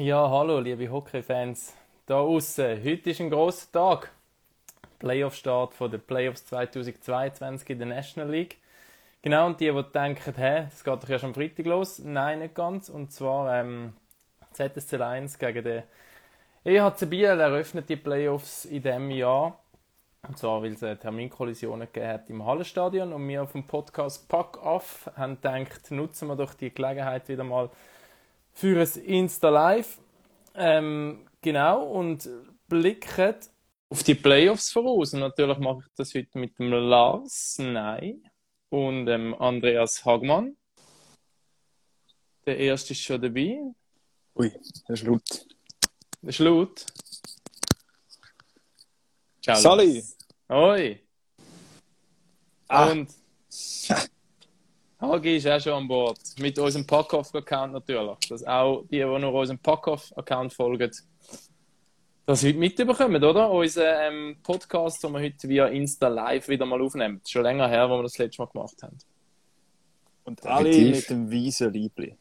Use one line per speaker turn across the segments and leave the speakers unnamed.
Ja, hallo, liebe Hockey-Fans da außen. Heute ist ein großer Tag. Playoff-Start von den Playoffs 2022 in der National League. Genau, und die, die denken, hä, das geht doch ja schon am Freitag los. Nein, nicht ganz. Und zwar ähm, ZSC 1 gegen den EHC Biel eröffnet die Playoffs in diesem Jahr. Und zwar, weil es Terminkollisionen gegeben hat im Hallenstadion. Und wir auf dem Podcast Pack Off haben gedacht, nutzen wir doch die Gelegenheit wieder mal für ein Insta Live. Ähm, genau, und blicken auf die Playoffs voraus. Und natürlich mache ich das heute mit dem Lars Nein und dem Andreas Hagmann. Der erste ist schon dabei.
Ui, das ist laut.
Das ist laut.
Ciao. Sali!
Hoi! Ah. Und Hagi ist auch schon an Bord. Mit unserem Packoff-Account natürlich. Dass auch die, die nur unserem Packoff-Account folgen, das heute mitbekommen, oder? Unser ähm, Podcast, den wir heute via Insta Live wieder mal aufnehmen. Schon länger her, wo wir das letzte Mal gemacht haben.
Und alle mit dem weißen Liebling.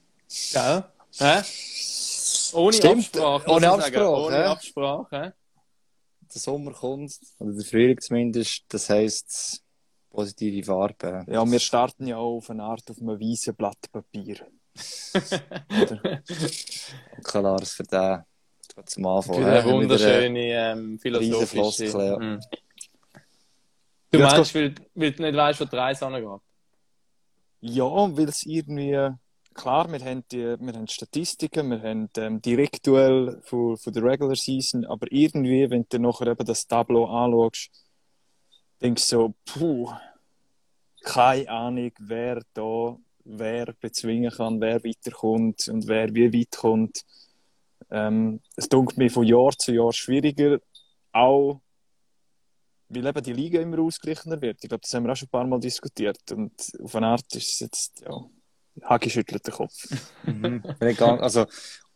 Gell? Hä? Ohne
Stimmt.
Absprache.
Ohne Absprache.
Ohne? Absprache.
Der Sommer kommt, oder der Frühling zumindest, das heisst positive Farbe. Ja, wir starten ja auch auf eine Art auf einem weißen Blatt Papier. Oder? Okay, Lars, für den zum Anfang.
Für eine wunderschöne ähm, philosophische...
Floskel, ja.
Mm. Du
Ja,
meinst, weil, weil du nicht weißt, wo die Reise angeht?
Ja, weil es irgendwie, klar, wir haben, die, wir haben Statistiken, wir haben ähm, Direktduell von, von der Regular Season, aber irgendwie, wenn du nachher eben das Tableau anschaust, denkst du so, puh, keine Ahnung, wer da, wer bezwingen kann, wer weiterkommt und wer wie weit kommt. Ähm, es dunkelt mir von Jahr zu Jahr schwieriger, auch weil eben die Liga immer ausgeglichener wird. Ich glaube, das haben wir auch schon ein paar Mal diskutiert. Und auf eine Art ist es jetzt, ja, Hagi schüttelt den Kopf.
Mhm. Also,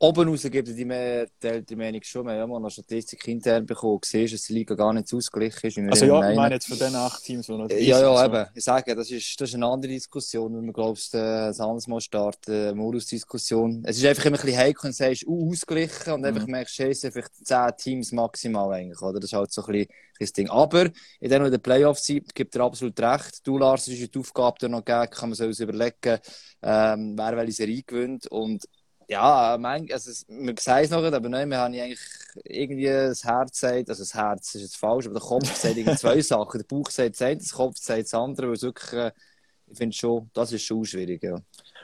oben raus gibt die, mehr, die, die Meinung schon, wir haben ja mal eine Statistik intern bekommen, siehst, dass die Liga gar nicht ausgeglichen ist.
Also ja, ich
meinen.
meine jetzt von den acht Teams, die noch
Ja, ja,
so.
eben. Ich sage, das ist, das ist eine andere Diskussion, wenn wir, glaubst, äh, das anderes Mal starten, eine Modus-Diskussion. Es ist einfach immer ein bisschen heikel, wenn du sagst, uh, ausgeglichen, und einfach
Mhm.
merkst, scheiße, vielleicht zehn Teams maximal eigentlich, oder? Das ist halt so ein bisschen das Ding. Aber, in denen, in den Playoffs sind, gibt er absolut recht. Du, Lars, es ist die Aufgabe, die noch gegeben, kann man sich überlegen, ähm, wer welche Serie gewinnt, und, ja, mein, also, es- wir sagen es noch nicht, aber nein, wir haben eigentlich irgendwie das Herz sagt, also das Herz ist jetzt falsch, aber der Kopf sagt irgendwie zwei Sachen. Der Bauch sagt das eine, der Kopf sagt das andere, weil es wirklich, äh, ich finde schon, das ist schon schwierig, ja.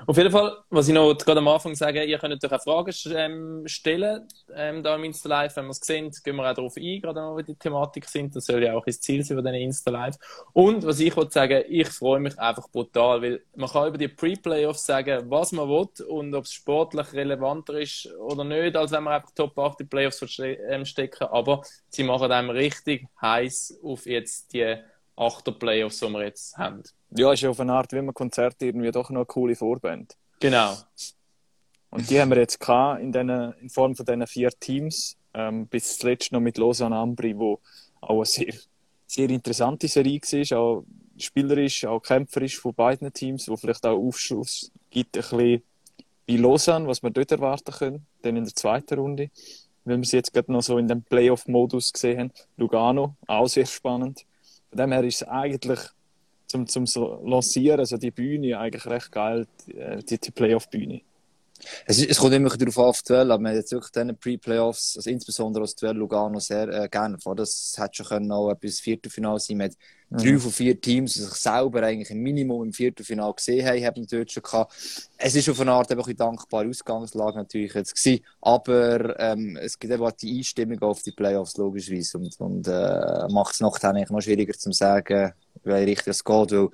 Auf jeden Fall, was ich noch gerade am Anfang sagen, ihr könnt natürlich auch Fragen ähm, stellen, ähm, da im Insta Live. Wenn wir es sehen, gehen wir auch darauf ein, gerade wenn wir bei der Thematik sind. Das soll ja auch das Ziel sein von diesen Insta Live. Und was ich wollte sagen, ich freue mich einfach brutal, weil man kann über die Pre-Playoffs sagen, was man will und ob es sportlich relevanter ist oder nicht, als wenn man einfach Top 8 in die Playoffs ähm, stecken. Aber sie machen einem richtig heiß auf jetzt die 8er Playoffs, die wir jetzt haben.
Ja, ist ja auf eine Art wie ein Konzert irgendwie doch noch eine coole Vorband.
Genau.
Und die haben wir jetzt gehabt in, den, in Form von diesen vier Teams, ähm, bis zuletzt noch mit Lausanne Ambri, wo auch eine sehr, sehr interessante Serie war, auch spielerisch, auch kämpferisch von beiden Teams, wo vielleicht auch Aufschluss gibt, ein bisschen bei Lausanne, was wir dort erwarten können, dann in der zweiten Runde, weil wir sie jetzt gerade noch so in dem Playoff-Modus gesehen haben. Lugano, auch sehr spannend. Von dem her ist es eigentlich zum, zum so Lancieren, also die Bühne, eigentlich recht geil, die, die, Playoff-Bühne.
Es, ist, es kommt immer darauf an, auf Duell, aber man hat jetzt wirklich diese Pre-Playoffs, also insbesondere das Duell Lugano sehr äh, gerne vor. Das hätte schon können auch etwas Viertelfinale sein. Man hat drei von vier Teams, die sich selber eigentlich ein Minimum im Viertelfinale gesehen haben, haben wir dort schon gehabt. Es ist auf eine Art eben dankbare Ausgangslage natürlich jetzt gewesen, aber ähm, es gibt eben auch die Einstimmung auf die Playoffs logischerweise und, und äh, macht es nachher eigentlich noch schwieriger zu sagen, welche Richtung es geht, weil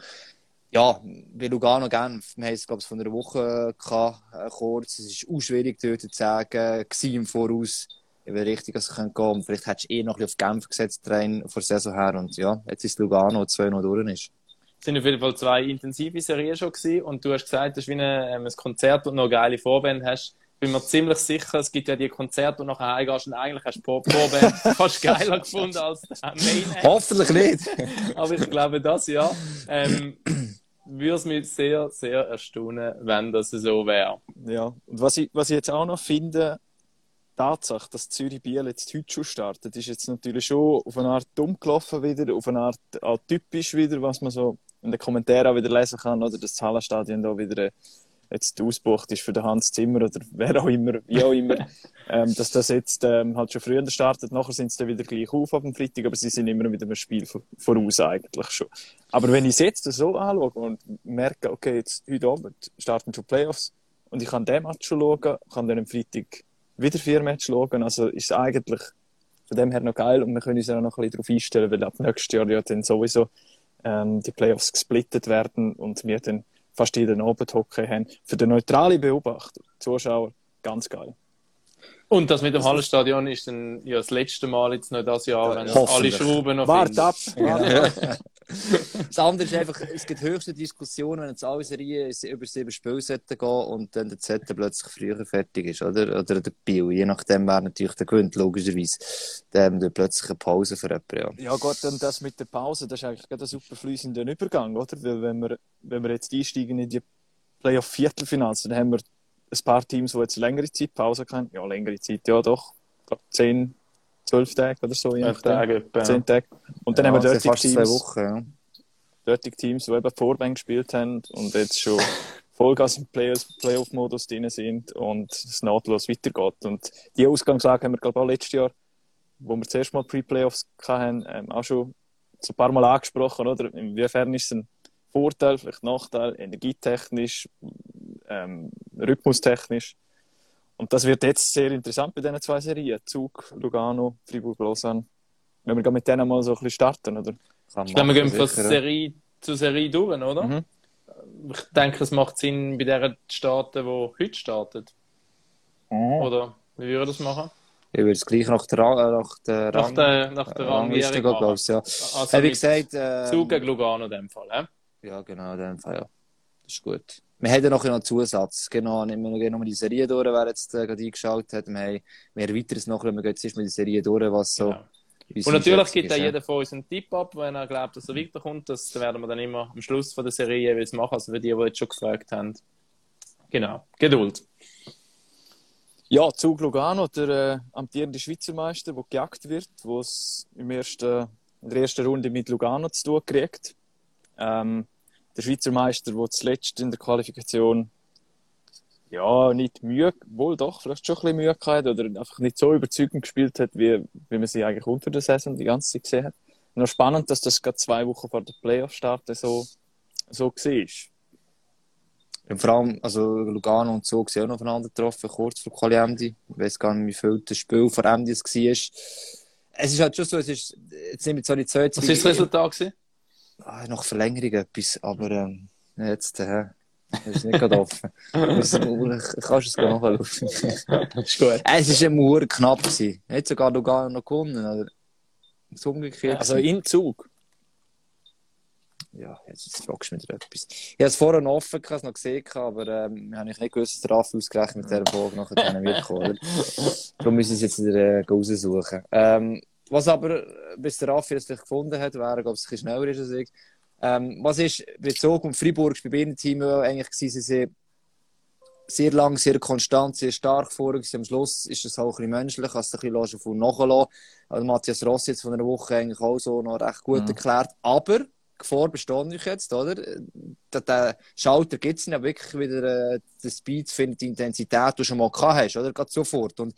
ja, bei Lugano Genf, wir haben es, glaube ich, von einer Woche gehabt, äh, kurz. Es ist auch schwierig, dort zu sagen, gewesen im Voraus, in welche Richtung es gehen könnte. Und vielleicht hättest du eh noch ein bisschen auf Genf gesetzt, rein von der Saison her. Und ja, jetzt ist Lugano, 2 noch durch ist.
Es sind auf jeden Fall zwei intensive Serien schon gewesen. Und du hast gesagt, das ist wie eine, ähm, ein Konzert und noch geile Vorband hast. Bin mir ziemlich sicher, es gibt ja die Konzerte, und nachher heimgehst und eigentlich hast du Vor- Vorband fast geiler gefunden als der Main.
Hoffentlich nicht!
Aber ich glaube, das ja. Ähm, würde es mich sehr, sehr erstaunen, wenn das so wäre.
Ja, und was ich, was ich jetzt auch noch finde, Tatsache, dass Zürich Biel jetzt heute schon startet, ist jetzt natürlich schon auf eine Art dumm gelaufen wieder, auf eine Art auch typisch wieder, was man so in den Kommentaren auch wieder lesen kann, oder das Hallenstadion da wieder jetzt ausgebucht ist für den Hans Zimmer oder wer auch immer, wie auch immer, ähm, dass das jetzt ähm, halt schon früher startet. Nachher sind sie dann wieder gleich auf auf dem Freitag, aber sie sind immer mit einem Spiel voraus eigentlich schon. Aber wenn ich es jetzt so anschaue und merke, okay, jetzt heute Abend starten schon Playoffs und ich kann den Match schon schauen, kann dann am Freitag wieder vier Matches schauen. Also ist es eigentlich von dem her noch geil und wir können uns ja noch ein bisschen darauf einstellen, weil ab nächstes Jahr ja dann sowieso ähm, die Playoffs gesplittet werden und wir dann fast jeden Abend Hockey haben. Für den neutralen Beobachter, Zuschauer, ganz geil.
Und das mit dem Hallenstadion ist dann ja das letzte Mal jetzt noch das Jahr, wenn alle Schrauben noch
Wart ab!
das andere ist einfach, es gibt höchste Diskussionen, wenn jetzt alle Serien über sieben Spiele gehen und dann der Z plötzlich früher fertig ist, oder? Oder der Bio, je nachdem, wer natürlich der gewinnt, logischerweise. Dann hat plötzlich eine Pause für jemanden,
ja. Ja Gott, und das mit der Pause, das ist eigentlich gerade ein super fließender Übergang, oder? Weil wenn wir, wenn wir jetzt einsteigen in die Playoff-Viertelfinals, dann haben wir ein paar Teams, die jetzt längere Zeit Pause haben. Ja, längere Zeit, ja doch. Ich glaube, 10, 12 Tage oder so.
11 Tage.
10 Tage. Und dann
ja,
haben wir dort
Teams, zwei Wochen, ja.
dort Teams, die eben Vorbang gespielt haben und jetzt schon Vollgas im Playoff-Modus drin sind und es nahtlos weitergeht. Und die Ausgangslage haben wir, glaube ich, auch letztes Jahr, wo wir zuerst mal Pre-Playoffs hatten, ähm, auch schon so ein paar Mal angesprochen, oder? Inwiefern ist es ein Vorteil, vielleicht Nachteil, energietechnisch, ähm, rhythmustechnisch. Und das wird jetzt sehr interessant bei diesen zwei Serien. Zug, Lugano, Fribourg, Lausanne. Wenn wir mit denen mal so ein bisschen starten, oder?
ich glaube, wir gehen von Serie zu Serie durch, oder? Mhm. Ich denke, es macht Sinn, bei der zu starten, die heute startet. Mhm. Oder wie würde das machen?
Ich würde es gleich nach der, nach der,
nach der, nach der
Rangliste gehen, glaube ich. Ja.
Also wie gesagt, äh, Zug gegen Lugano in dem Fall,
äh? Ja, genau, in dem Fall, ja. Das ist gut. Wir haben ja noch einen Zusatz. Genau, nehmen wir noch die Serie durch, wer jetzt äh, gerade eingeschaut hat. Wir, haben, wir erweitern es noch, wir gehen jetzt mit der Serie durch, was so.
Genau. Und natürlich gibt da jeder von uns einen Tipp ab, wenn er glaubt, dass er weiterkommt. Das werden wir dann immer am Schluss von der Serie jeweils machen, also für die, die jetzt schon gefragt haben. Genau, Geduld.
Ja, Zug Lugano, der äh, amtierende Schweizer Meister, der gejagt wird, wo es im ersten, in der ersten Runde mit Lugano zu tun kriegt. Ähm, der Schweizer Meister, der zuletzt in der Qualifikation ja, nicht Mühe, wohl doch, vielleicht schon ein bisschen Mühe gehabt oder einfach nicht so überzeugend gespielt hat, wie, wie man sie eigentlich unter der Saison die ganze Zeit gesehen hat. Noch spannend, dass das gerade zwei Wochen vor der Playoff-Start so, so war.
Und vor allem, also Lugano und so sind auch noch aufeinander getroffen, kurz vor Quali-Emdi. Ich weiß gar nicht, wie viel das Spiel vor Emdi es war. Es ist halt schon so, es ist, jetzt nehmen wir zwar die zweite...
Was war das Resultat? Gewesen?
Ah, noch Verlängerung etwas, aber ähm, jetzt äh, ist nicht gerade offen. kannst du es gar nachschauen. ist gut. Es war immer knapp. Gewesen. Hat sogar noch noch gewonnen, oder?
So umgekehrt. Also in Zug?
Ja, jetzt fragst du mich etwas. Ich habe es vorher noch offen, ich noch gesehen, aber ähm, habe ich nicht gewusst, dass der Raffi ausgerechnet mit dieser Folge nachher dann wird kommen. Darum müssen wir es jetzt wieder äh, raussuchen. Ähm, was aber, bis der Raffi es gefunden hat, wäre, glaube ich, ein bisschen schneller ist als ich. Ähm, was ist bezogen auf Freiburg bei beiden Teams eigentlich gewesen, sie sind sehr lang, sehr konstant, sehr stark vor. Am Schluss ist es auch ein bisschen menschlich, du ein bisschen von nachlassen. Also Matthias Ross jetzt von einer Woche eigentlich auch so noch recht gut mhm. erklärt. Aber Gefahr besteht euch jetzt, oder? Der, der Schalter gibt es nicht, wirklich wieder äh, den Speed findet, die Intensität, die du schon mal gehabt hast, oder? Geht sofort. Und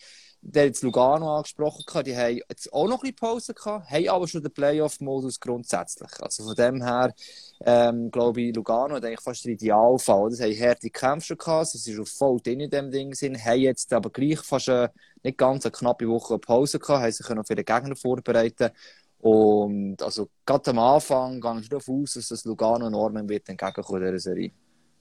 der jetzt Lugano angesprochen, die haben jetzt auch noch ein bisschen Pause gehabt, haben aber schon den Playoff-Modus grundsätzlich. Also von dem her, ähm, glaube ich, Lugano hat eigentlich fast den Idealfall. Das haben harte Kämpfe schon gehabt, sie sind schon voll drin in dem Ding, sind, haben jetzt aber gleich fast eine, nicht ganz eine knappe Woche Pause gehabt, haben sich noch für den Gegner vorbereiten und also gerade am Anfang gehe ich davon aus, dass das Lugano Norman wird entgegenkommen in dieser Serie.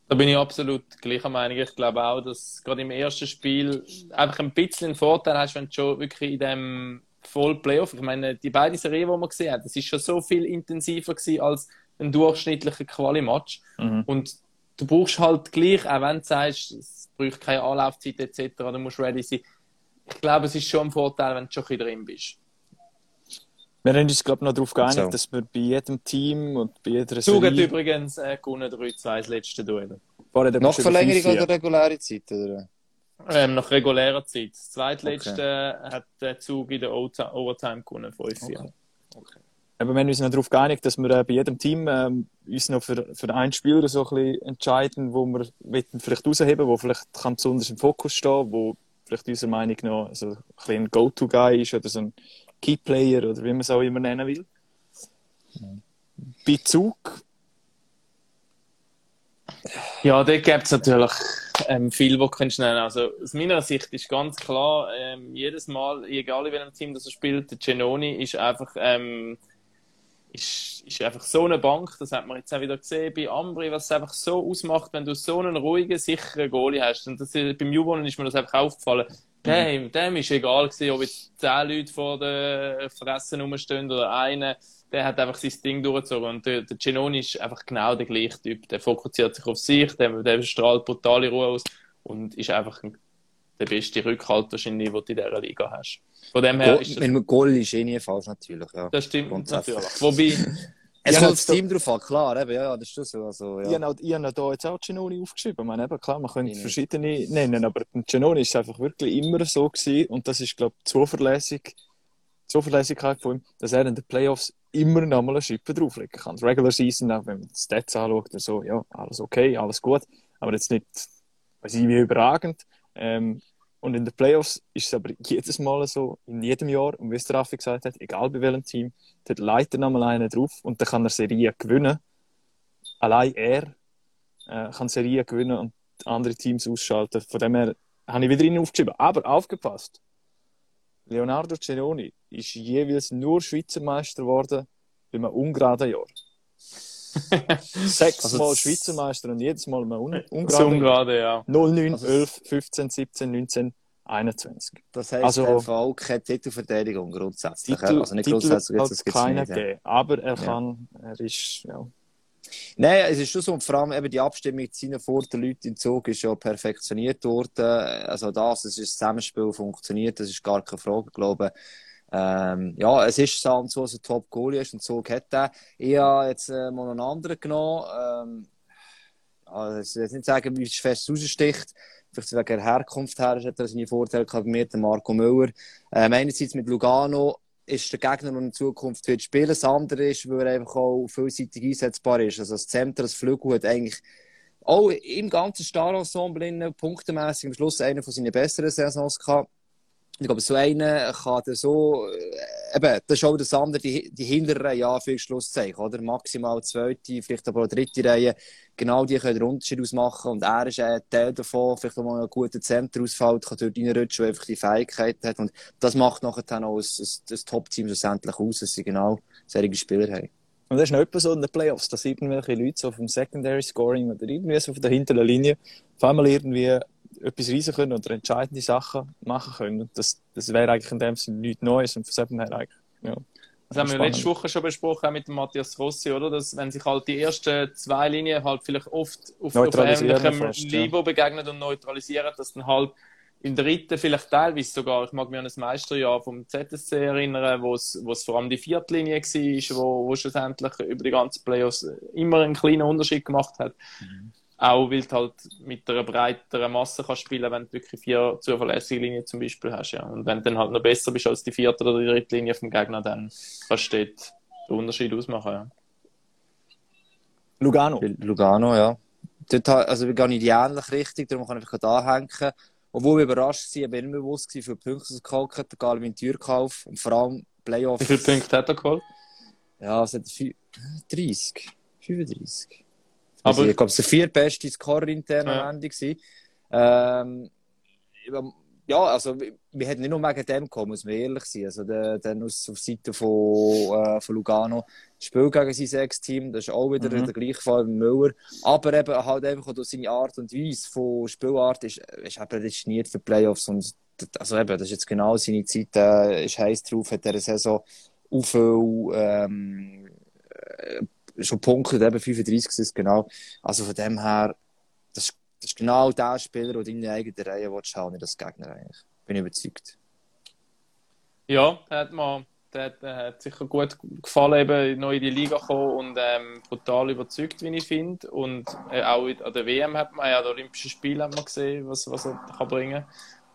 Da bin ich absolut gleicher Meinung. Ich glaube auch, dass gerade im ersten Spiel einfach ein bisschen einen Vorteil hast, wenn du schon wirklich in dem voll Playoff, ich meine, die beiden Serien, die man gesehen hat, das ist schon so viel intensiver gewesen als ein durchschnittlicher Quali-Match. Mhm. Und du brauchst halt gleich, auch wenn du sagst, es braucht keine Anlaufzeit etc., du musst ready sein. Ich glaube, es ist schon ein Vorteil, wenn du schon ein drin bist.
Wir haben uns, glaube ich, noch darauf geeinigt, so. dass wir bei jedem Team und bei jeder
Zug hat übrigens äh, gewonnen 3-2 das letzte Duell.
Noch Verlängerung oder reguläre Zeit? Oder?
Ähm, nach regulärer Zeit. Das zweitletzte okay. hat der Zug in der Overtime gewonnen, 5-4. Okay.
okay. Aber wir haben uns noch darauf geeinigt, dass wir äh, bei jedem Team ähm, uns noch für, für einen Spieler so ein bisschen entscheiden, wo wir vielleicht rausheben, wo vielleicht kann besonders im Fokus stehen, wo vielleicht unserer Meinung nach so ein, ein Go-To-Guy ist oder so ein Key-Player oder wie man es auch immer nennen will. Bei Zug
ja, da gibt es natürlich ähm, viel, was du nennen. Also aus meiner Sicht ist ganz klar, ähm, jedes Mal, egal in welchem Team das er spielt, der Genoni ist einfach, ähm, ist, ist einfach so eine Bank, das hat man jetzt auch wieder gesehen bei Ambri, was es einfach so ausmacht, wenn du so einen ruhigen, sicheren Goalie hast. Und das, beim Jubonen ist mir das einfach aufgefallen. Dem, dem ist egal gewesen, ob jetzt zehn Leute vor der Fresse rumstehen oder einer der hat einfach sein Ding durchgezogen. Und der, der Genoni ist einfach genau der gleiche Typ. Der fokussiert sich auf sich, der, der strahlt brutale Ruhe aus und ist einfach der beste Rückhalt wahrscheinlich, den du in dieser Liga hast.
Von dem her Go ist das... Goal ist eh nie falsch, natürlich. Ja.
Das stimmt natürlich. Wobei...
Es kommt das Team drauf an, klar, eben, ja, das ist so. Also, ja.
Ich habe habe da jetzt auch Genoni aufgeschrieben. Ich meine, eben, klar, man könnte verschiedene nennen, aber Genoni ist einfach wirklich immer so gewesen und das ist, glaube ich, zuverlässig, Zuverlässigkeit von ihm, dass er in den Playoffs immer noch mal eine Schippe drauflegen kann. Regular Season, auch wenn man die Stats anschaut, so, ja, alles okay, alles gut, aber jetzt nicht, weiß ich, wie überragend. Ähm, und in den Playoffs ist es aber jedes Mal so, in jedem Jahr, und wie es der Raffi gesagt hat, egal bei welchem Team, dort leitet noch mal einer drauf und dann kann er Serien gewinnen. Allein er äh, kann Serien gewinnen und andere Teams ausschalten. Von dem her habe ich wieder ihn aufgeschrieben. Aber aufgepasst! Leonardo Cenoni ist jeweils nur Schweizer Meister geworden bei einem ungeraden Jahr. Sechs also Mal Schweizer Meister und jedes Mal ein un
ungerade, ja.
09, also 11, 15, 17, 19, 21.
Das heisst, also, er hat keine Titelverteidigung grundsätzlich. Titel,
also nicht Titel grundsätzlich, jetzt, das keiner gegeben, aber er kann, ja. er ist, ja.
Nein, es ist schon so, und vor allem eben die Abstimmung mit seinen vor den Leuten im Zug ist ja perfektioniert worden. Also das, es ist das Zusammenspiel funktioniert, das ist gar keine Frage, glaube ich. Ähm, ja, es ist so, so ein Top-Goalie ist und so hat er. Ich habe jetzt äh, mal einen anderen genommen. Ähm, also ich will nicht sagen, wie es fest raussticht. Vielleicht wegen der Herkunft her hat er seine Vorteile gehabt mit Marco Müller. Ähm, einerseits mit Lugano ist der Gegner, der in Zukunft wird spielen. Das andere ist, weil er einfach auch vielseitig einsetzbar ist. Also das Zentrum, das Flügel hat eigentlich auch im ganzen Star-Ensemble punktemäßig am Schluss eine von seinen besseren Saisons gehabt. Ich glaube, so einer kann der so, äh, eben, das ist auch das andere, die, die hinteren ja, für Schlusszeichen, oder? Maximal zweite, vielleicht aber auch dritte Reihe. Genau die können den Unterschied ausmachen. Und er ist ein Teil davon, vielleicht auch mal einen guten Center ausfällt, kann dort reinrutschen, der einfach die Fähigkeit hat. Und das macht nachher dann auch das, das Top-Team schlussendlich aus, dass sie genau solche Spieler haben.
Und das ist noch etwas so in den Playoffs, dass irgendwelche Leute so vom Secondary Scoring oder irgendwie so von der hinteren Linie auf einmal irgendwie etwas reisen können oder entscheidende Sachen machen können. Das, das wäre eigentlich in dem Sinne nichts Neues und von dem her eigentlich, ja.
Das haben wir letzte Woche schon besprochen, auch mit dem Matthias Rossi, oder? Dass, wenn sich halt die ersten zwei Linien halt vielleicht oft auf, auf ähnlichem Niveau ja. begegnen und neutralisieren, dass dann halt im dritten vielleicht teilweise sogar, ich mag mich an das Meisterjahr vom ZSC erinnern, wo es, wo es vor allem die Viertlinie war, wo, wo schlussendlich über die ganzen Playoffs immer einen kleinen Unterschied gemacht hat. Mhm. Auch weil du halt mit einer breiteren Masse kannst spielen wenn du wirklich vier zuverlässige Linien zum Beispiel hast. Ja. Und wenn du dann halt noch besser bist als die vierte oder die dritte Linie vom Gegner, dann kannst du dort den Unterschied ausmachen. Ja.
Lugano. Lugano, ja. Dort, also wir gehen in die ähnliche Richtung, darum kann ich einfach da hängen. Obwohl wir überrascht waren, bin ich mir bewusst, wie viele Punkte es geholt hat, egal wie ein Türkauf und vor allem Playoffs.
Wie viele Punkte hat er geholt?
Ja, es hat 30, 35. Aber ich glaube, es war der viertbeste Scorer intern ja. am Ende. Ähm, ja, also wir hätten nicht nur wegen dem gekommen, muss man ehrlich sein. Also dann aus auf Seite von, äh, von Lugano das Spiel gegen sein Sechs-Team, das ist auch wieder mhm. der gleiche Fall wie Müller. Aber eben halt einfach durch seine Art und Weise von Spielart ist, ist eben prädestiniert für Playoffs. Und also eben, das ist jetzt genau seine Zeit, äh, ist heiß drauf, hat er Saison auch viel ähm, schon punktet, eben 35 ist es genau. Also von dem her, das, das ist genau der Spieler, der deine eigene Reihe willst, haben, nicht das Gegner eigentlich. Bin ich überzeugt.
Ja, hat man, der, hat sicher gut gefallen, eben neu in die Liga gekommen und ähm, brutal überzeugt, wie ich finde. Und äh, auch an der WM hat man ja, an Olympischen Spielen hat man gesehen, was, was er kann bringen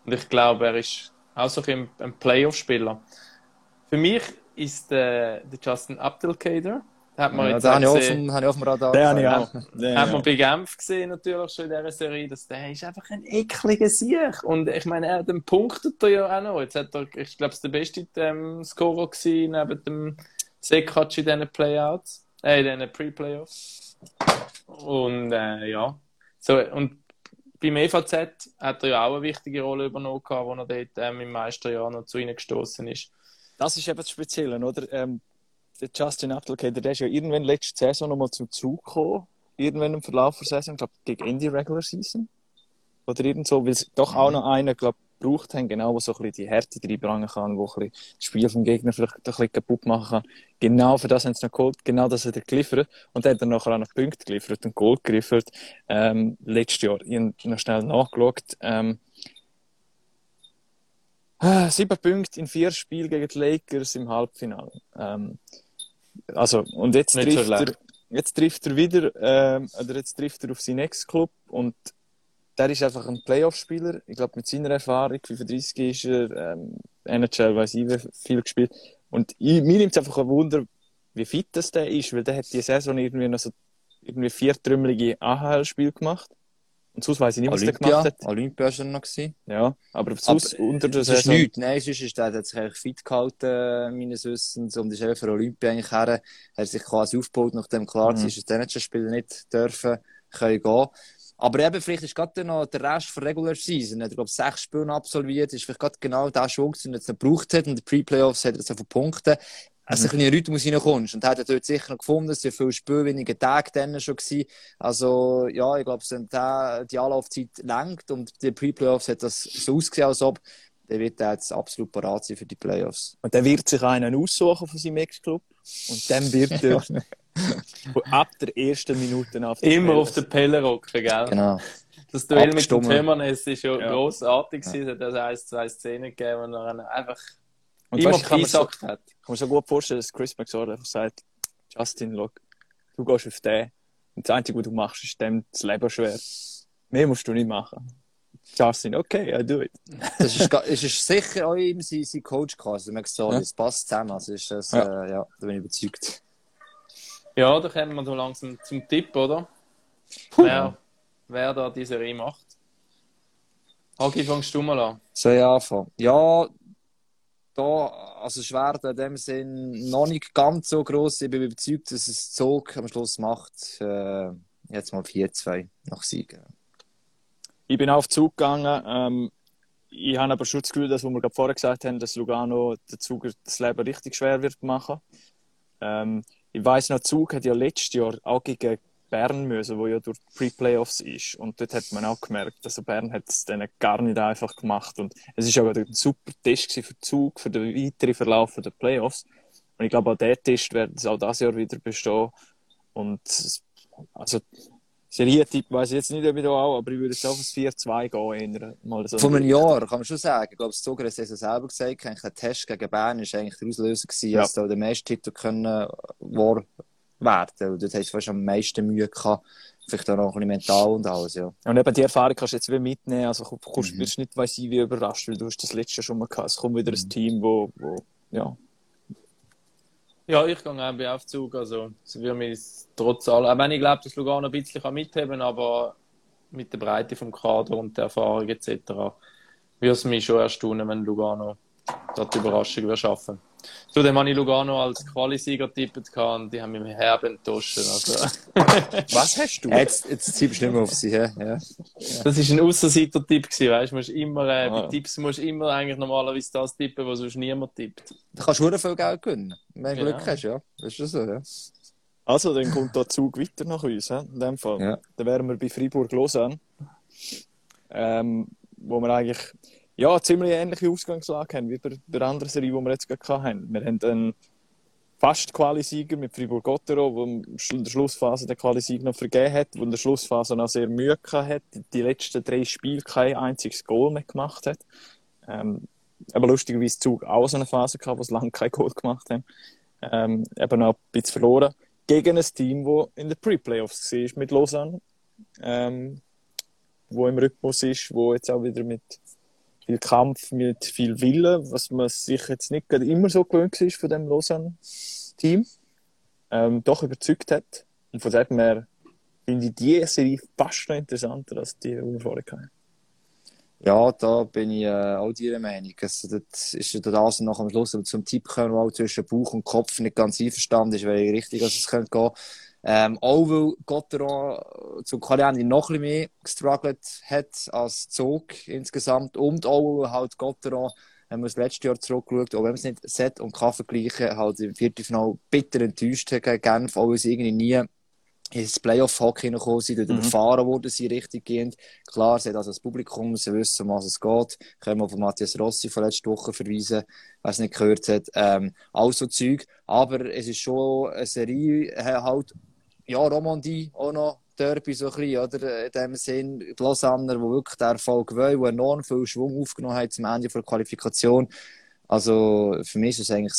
Und ich glaube, er ist auch so ein, ein Playoff-Spieler. Für mich ist der, der Justin Abdelkader. Hat man
Ja,
jetzt
den
auch
habe ich, auch
gesehen.
vom- habe ich auf dem Radar.
Den habe ich
gehabt,
auch. Den
Hat man bei Genf gesehen, natürlich schon in dieser Serie, dass der ist einfach ein ekliger Sieg. Und ich meine, er den punktet er ja auch noch. Jetzt hat er, ich glaube, es der beste ähm, Scorer gewesen, neben dem Sekac in diesen Playouts, äh, in diesen Pre-Playoffs. Und äh, ja, so, und beim EVZ hat er ja auch eine wichtige Rolle übernommen, wo er dort ähm, im Meisterjahr noch zu ihnen gestoßen ist.
Das ist eben das Spezielle, oder? Ähm, der Justin Abdelkader, der ist ja irgendwann letzte Saison nochmal zum Zug gekommen. Irgendwann im Verlauf der Saison, ich glaube gegen Ende Regular Season. Oder irgend so, weil es doch auch noch einen, glaube gebraucht haben, genau, der so ein bisschen die Härte reinbringen kann, wo ein bisschen das Spiel vom Gegner vielleicht ein bisschen kaputt machen kann. Genau für das haben sie noch geholt, genau das hat er geliefert. Und er hat dann nachher auch noch Punkte geliefert und Gold geliefert. Ähm, letztes Jahr, ich habe noch schnell nachgeschaut. Ähm, Sieben Punkte in vier Spielen gegen die Lakers im Halbfinale. Ähm, also, und jetzt
Nicht so
trifft, er,
schlecht.
jetzt trifft er wieder, ähm, oder jetzt trifft er auf seinen Ex-Club und der ist einfach ein Playoff-Spieler. Ich glaube, mit seiner Erfahrung, 35 ist er, ähm, NHL weiß ich, wie viel gespielt. Und ich, mir nimmt es einfach ein Wunder, wie fit das der ist, weil der hat die Saison irgendwie noch so irgendwie vier trümmelige AHL-Spiele gemacht. Sonst weiß ich nicht, was der
Olympia,
gemacht hat.
Olympia ist er noch gewesen.
Ja, aber sonst
Aber,
unter der
ist
Saison.
nichts. Nein, sonst ist der, der hat sich eigentlich fit gehalten, meines Wissens, und ist für Olympia eigentlich her. Er hat sich quasi aufgebaut, nachdem klar
Mhm.
war, dass die NHL-Spieler nicht dürfen, können gehen. Aber eben, vielleicht ist gerade noch der Rest der Regular Season. Er hat, glaube ich, sechs Spiele absolviert. Ist vielleicht gerade genau der Schwung, den er jetzt noch gebraucht hat. Und den Pre-Playoffs hat er jetzt von Punkten. Also, ein bisschen Rhythmus reinkommst. Und hat er dort sicher noch gefunden. Es sind viele Spiele, wenige Tage dann schon gewesen. Also, ja, ich glaube, wenn der die Anlaufzeit lenkt und die Pre-Playoffs hat das so ausgesehen, als ob, dann wird er jetzt absolut parat sein für die Playoffs.
Und dann wird sich einen aussuchen von seinem Ex-Club. Und dann wird er ab der ersten Minute auf
Immer
Feld-
auf den Pelle rocken, gell?
Genau.
Das Duell mit dem
Abgestimmt.
Tömernes ist ja,
Ja.
grossartig gewesen. Es hat also ein, zwei Szenen gegeben, wo er einfach
Und
immer
weißt, ich kann mir so,
gesagt hat.
kann mir so gut vorstellen, dass Chris McSorley einfach sagt, Justin, look, du gehst auf den. Und das Einzige, was du machst, ist dem das Leben schwer. Mehr musst du nicht machen. Justin, okay, I do it.
Das ist, es ist sicher auch ihm sein, sein Coach quasi. Man so,
Ja.
das passt zusammen. Also ist das,
Ja.
Äh, ja, da bin ich überzeugt.
Ja, da kommen wir so langsam zum Tipp, oder? Wer, wer da diese Serie macht. Hagi, fangst du mal an.
Soll ich anfangen? Ja, da, also es in dem Sinn noch nicht ganz so gross. Ich bin überzeugt, dass es Zug am Schluss macht. Äh, jetzt mal 4-2 nach Siegen.
Ich bin auf Zug gegangen. Ähm, ich habe aber schon das Gefühl, dass, was wir gerade vorher gesagt haben, dass Lugano der Zug das Leben richtig schwer wird machen. Ähm, ich weiss noch, Zug hat ja letztes Jahr auch gegen Bern müssen, wo ja durch die Pre-Playoffs ist. Und dort hat man auch gemerkt, also Bern hat es denen gar nicht einfach gemacht. Und es ist aber ein super Test für Zug, für den weiteren Verlauf der Playoffs. Und ich glaube, auch der Test wird es auch dieses Jahr wieder bestehen. Und es- also Serientipp weiß ich jetzt nicht, ob ich da auch, aber ich würde jetzt auf das 4-2 gehen. Mal so.
Vor einem Jahr kann man schon sagen. Ich glaube, das Zuger hat es selber gesagt. Eigentlich der Test gegen Bern war eigentlich der Auslöser, gewesen,
Ja.
dass da der meiste Titel können wahr werden. Und dort hast du fast am meisten Mühe gehabt. Vielleicht auch noch ein bisschen mental und alles, ja.
Und eben die Erfahrung kannst du jetzt wieder mitnehmen. Also komm- kommst,
Mhm.
wirst nicht, weiss ich, wie überrascht, weil du hast das letzte Jahr schon mal gehabt. Es kommt wieder ein Team, wo, wo ja.
Ja, ich gehe auch bei Aufzug. Also, es würde mich trotz allem, auch wenn ich glaube, dass Lugano ein bisschen kann mitheben kann, aber mit der Breite vom Kader und der Erfahrung etc. würde es mich schon erstaunen, wenn Lugano dort die Überraschung würde schaffen. Zudem habe ich Lugano als Qualisieger getippt und die haben mich herb enttäuscht. Also,
Was hast du?
Jetzt, jetzt ziehst du nicht mehr auf sie, ja.
das war ein Ausserseiter-Tipp, gewesen, weißt du? musst immer, äh,
Ah.
bei Tipps musst du immer eigentlich normalerweise das tippen, was sonst niemand tippt.
Du kannst schon viel Geld gewinnen. Wenn du
Genau.
Glück hast, ja. Das ist das so, ja.
Also, dann kommt der Zug weiter nach uns, he? in dem Fall.
Ja.
Dann wären wir bei Fribourg-Lausanne. Ähm, wo wir eigentlich ja, ziemlich ähnliche Ausgangslage haben wie bei der anderen Serie, die wir jetzt gerade hatten. Wir haben einen fast Qualisieger mit Fribourg-Gottero, der in der Schlussphase den Qualisieg noch vergeben hat, der in der Schlussphase noch sehr Mühe gehabt hat, die letzten drei Spiele kein einziges Goal mehr gemacht hat. Ähm, aber lustigerweise Zug auch so eine Phase gehabt, wo sie lange kein Goal gemacht haben. Ähm, eben noch ein bisschen verloren. Gegen ein Team, das in den Pre-Playoffs war mit Lausanne. Ähm, wo im Rhythmus ist, wo jetzt auch wieder mit viel Kampf, mit viel Wille, was man sich jetzt nicht immer so gewöhnt ist von dem Lausanne-Team, ähm, doch überzeugt hat. Und von dem her finde ich die Serie fast noch interessanter als die, die wir vorher hatten.
Ja, da bin ich äh, auch deiner Meinung. Also, das ist ja das noch am Schluss zum Tipp kommen, wo zwischen Bauch und Kopf nicht ganz einverstanden ist, weil ich richtig, dass es könnte gehen. Ähm, auch weil Gotteron zum Kalender noch ein bisschen mehr gestruggelt hat als Zug insgesamt. Und auch weil halt Gotteron, wenn man das letzte Jahr zurückschaut, auch wenn man es nicht Set und K vergleichen, halt im Viertelfinale bitter enttäuscht hat gegen Genf, auch weil sie irgendwie nie ins Playoff-Hockey gekommen sind, dort mhm. überfahren wurden sie richtig gehend. Klar, sie hat also das Publikum, sie wissen, um was es geht. Können wir auf Matthias Rossi von letzter Woche verweisen, wer es nicht gehört hat. Ähm, also Zeug. Aber es ist schon eine Serie, halt, ja, Romandie auch noch Derby so ein bisschen, oder? In dem Sinn, die Lausanner, die wirklich den Erfolg wollen, die enorm viel Schwung aufgenommen haben zum Ende der Qualifikation. Also, für mich ist es eigentlich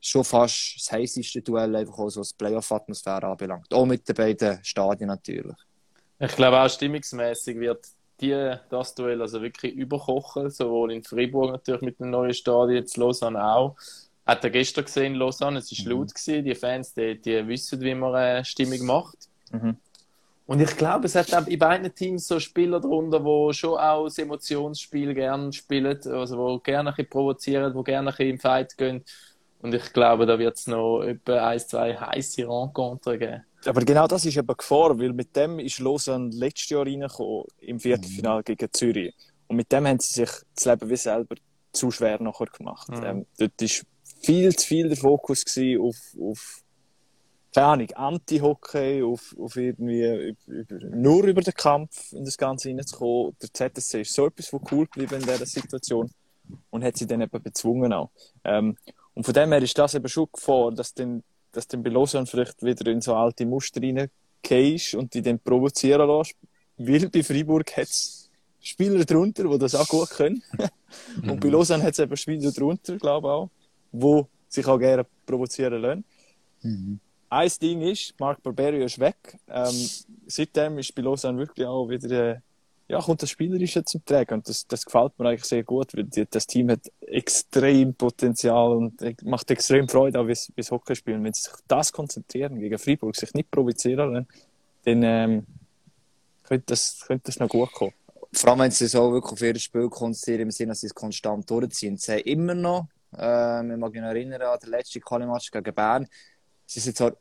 schon fast das heißeste Duell, einfach auch was Playoff-Atmosphäre anbelangt. Auch mit den beiden Stadien natürlich.
Ich glaube auch stimmungsmäßig wird die, das Duell also wirklich überkochen, sowohl in Fribourg natürlich mit dem neuen Stadion, jetzt Lausanne auch. Hat er gestern gesehen, Lausanne, es war mhm. laut, gewesen. die Fans, die, die wissen, wie man äh, Stimmung macht. Mhm. Und ich glaube, es hat auch in beiden Teams so Spieler drunter, die schon auch das Emotionsspiel gerne spielen, also die gerne ein bisschen provozieren, die gerne ein bisschen im Fight gehen. Und ich glaube, da wird es noch etwa ein, zwei heiße Rencontres geben.
Aber genau das ist eben Gefahr, weil mit dem ist Lausanne letztes Jahr reingekommen, im Viertelfinale mhm. gegen Zürich. Und mit dem haben sie sich das Leben wie selber zu schwer nachher gemacht. Mhm. Ähm, dort war viel zu viel der Fokus auf, auf keine Ahnung, Anti-Hockey, auf, auf irgendwie über, nur über den Kampf in das Ganze hineinzukommen. Der ZSC ist so etwas, was cool geblieben in dieser Situation und hat sie dann eben bezwungen auch. Ähm, und von dem her ist das eben schon Gefahr, dass dann, dass dann bei Lausanne vielleicht wieder in so alte Muster reingehst und die dann provozieren lässt. Weil bei Freiburg hat es Spieler drunter, die das auch gut können. und bei mhm. Lausanne hat es eben Spieler drunter, glaube ich auch, die sich auch gerne provozieren lassen. Mhm. Ein Ding ist, Marc Barberio ist weg. Ähm, seitdem ist bei Lausanne wirklich auch wieder äh, ja, kommt das Spielerische zum Tragen. Und das, das gefällt mir eigentlich sehr gut, weil die, das Team hat extrem Potenzial und macht extrem Freude, auch bis, bis Hockey spielen. Wenn sie sich das konzentrieren gegen Freiburg, sich nicht provozieren dann ähm, könnte, das, könnte das noch gut kommen.
Vor allem, wenn sie sich auch wirklich auf ihr Spiel konzentrieren, im Sinne, dass sie es konstant durchziehen. Sie haben immer noch, äh, ich mag mich erinnern an den letzten Kalimatch gegen Bern, sie sind zwar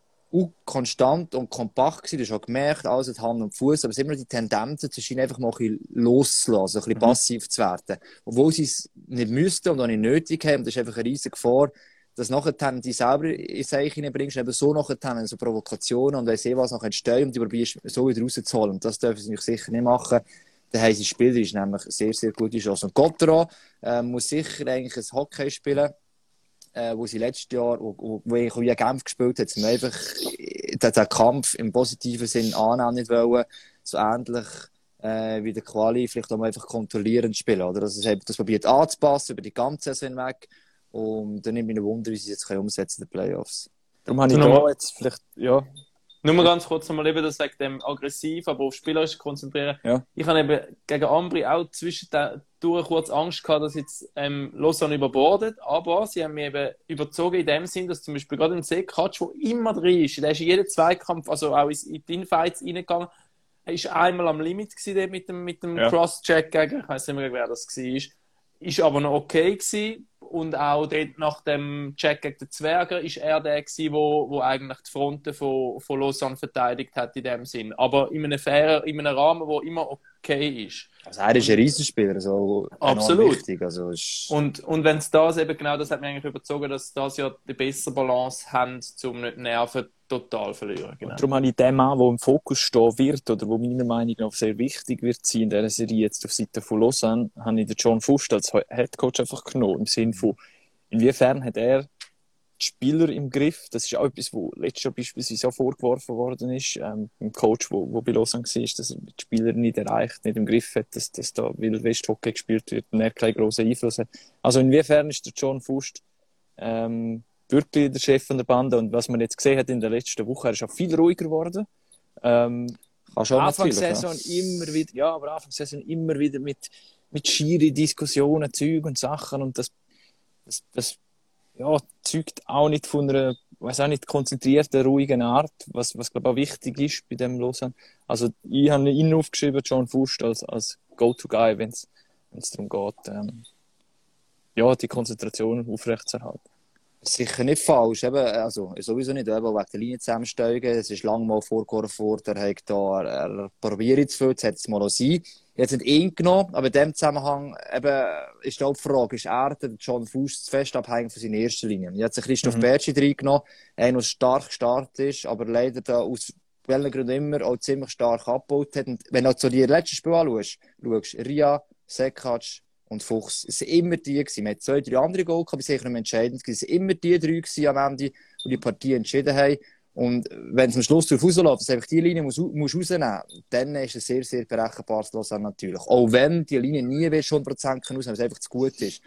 konstant und kompakt gewesen. Du hast auch gemerkt, alles hat Hand und Fuß, aber es immer die Tendenz, zu scheinen einfach mal ein bisschen loszulassen, ein bisschen mhm. passiv zu werden. Obwohl sie es nicht müssten und auch nicht nötig haben. Das ist einfach eine riesige Gefahr, dass nachher die selber in sich hineinbringst, eben so nachher so Provokationen und weiss eh was noch entstehen und die probierst so wieder rauszuholen. Und das dürfen sie sicher nicht machen. Der haben sie spielerisch nämlich sehr, sehr gute Chance. Und Gotteron äh, muss sicher eigentlich ein Hockey spielen äh, wo sie letztes Jahr, wo, wo ich wie Genf gespielt hat, sie einfach den, den Kampf im positiven Sinn annehmen nicht wollen, so ähnlich äh, wie der Quali, vielleicht auch mal einfach kontrollierend spielen, oder? Also, das, das probiert anzupassen über die ganze Saison hinweg und dann nimmt mich Wunder, wie sie es jetzt umsetzen in den Playoffs.
Darum habe ich da jetzt vielleicht, ja,
nur mal ganz kurz nochmal eben, das sagt dem aggressiv, aber auf spielerisch konzentrieren. Ja. Ich habe eben gegen Ambri auch zwischendurch kurz Angst gehabt, dass jetzt ähm, Lausanne überbordet, aber sie haben mich eben überzogen in dem Sinn, dass zum Beispiel gerade im Seekatsch, wo immer drin ist, der ist in jedem Zweikampf, also auch in die Infights reingegangen, er ist einmal am Limit gewesen mit dem, mit dem ja. Cross-Check gegen, ich weiß nicht mehr, wer das war, ist aber noch okay gewesen und auch dort nach dem Check gegen den Zwerger ist er der gewesen, wo, wo eigentlich die Fronten von, von Lausanne verteidigt hat in dem Sinn. Aber in einem fairen, in einem Rahmen, wo immer okay ist.
Also er ist ein Riesenspieler, so
Absolut. Wichtig. Also ist... Und, und wenn es das eben genau, das hat mich eigentlich überzogen, dass das ja die bessere Balance haben, um nicht Nerven total verlieren.
Genau. darum habe ich den Mann, der im Fokus stehen wird, oder wo meiner Meinung nach sehr wichtig wird sein in dieser Serie jetzt auf Seite von Lausanne, habe ich den John Fust als Headcoach einfach genommen, im Sinne von, inwiefern hat er die Spieler im Griff. Das ist auch etwas, was letztes Jahr beispielsweise auch vorgeworfen worden ist. Ähm, dem Coach, der wo, wo bei Lausanne war, dass er die Spieler nicht erreicht, nicht im Griff hat, dass, dass da Wild West Hockey gespielt wird und er keinen grossen Einfluss hat. Also inwiefern ist der John Fust ähm, wirklich der Chef von der Bande und was man jetzt gesehen hat in der letzten Woche, er ist auch viel ruhiger geworden. Ähm, Anfang Saison ja. immer wieder, ja, aber Anfang Saison immer wieder mit, mit schiere Diskussionen, Zeug und Sachen und das, das, das ja, zeugt auch nicht von einer, weiß auch nicht, konzentrierten, ruhigen Art, was, was glaube ich auch wichtig ist bei dem Lausanne. Also ich habe ihn aufgeschrieben, John Fust, als, als Go-To-Guy, wenn es darum geht, ähm, ja, die Konzentration aufrechtzuerhalten.
Sicher nicht falsch, eben, also sowieso nicht, eben wegen der Linie zusammensteigen. Es ist lange mal vorgeworfen worden, er hat da, er probiert zu viel, jetzt hat es mal auch sein. Jetzt nicht ihn genommen, aber in dem Zusammenhang eben, ist auch die Frage, ist er, der John Fuß, zu fest abhängig von seiner ersten Linie? Jetzt hat Christoph mhm. Bertschi reingenommen, einer, der stark gestartet ist, aber leider da aus welchen Gründen immer auch ziemlich stark abgebaut hat. Und wenn du zu die letzten Spiele anschaust, schaust, Ria, Sekac, und Fuchs. Es waren immer die. Gewesen. Wir hatten zwei, drei andere Goal, aber sicher nicht entscheidend. Es waren immer die drei gewesen am Ende, die die Partie entschieden haben. Und wenn es am Schluss darauf rausläuft, dass einfach die Linie muss, muss rausnehmen muss, dann ist es sehr, sehr berechenbares Lausanne natürlich. Auch wenn die Linie nie 100% rausnehmen kann, weil es einfach zu gut ist.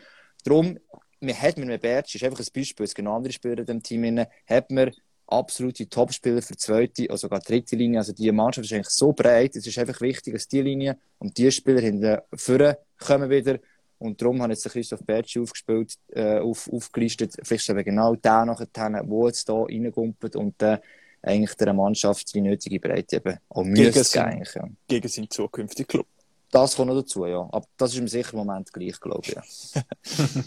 Darum, man hat mit einem Bertsch, ist einfach ein Beispiel, es gibt andere Spieler in dem Team, hat man absolute Topspieler für die zweite oder sogar dritte Linie. Also die Mannschaft ist eigentlich so breit, es ist einfach wichtig, dass die Linie und die Spieler hinten vorne kommen wieder und darum habe ich jetzt Christoph Bertschi aufgespielt, äh, auf, aufgelistet, vielleicht eben genau der nachher, der jetzt hier reingumpelt und äh, eigentlich der Mannschaft die nötige Breite eben auch müsste
gegen, ja. gegen seinen zukünftigen Club.
Das kommt noch dazu, ja. Aber das ist im sicheren Moment gleich, glaube ich. Ja.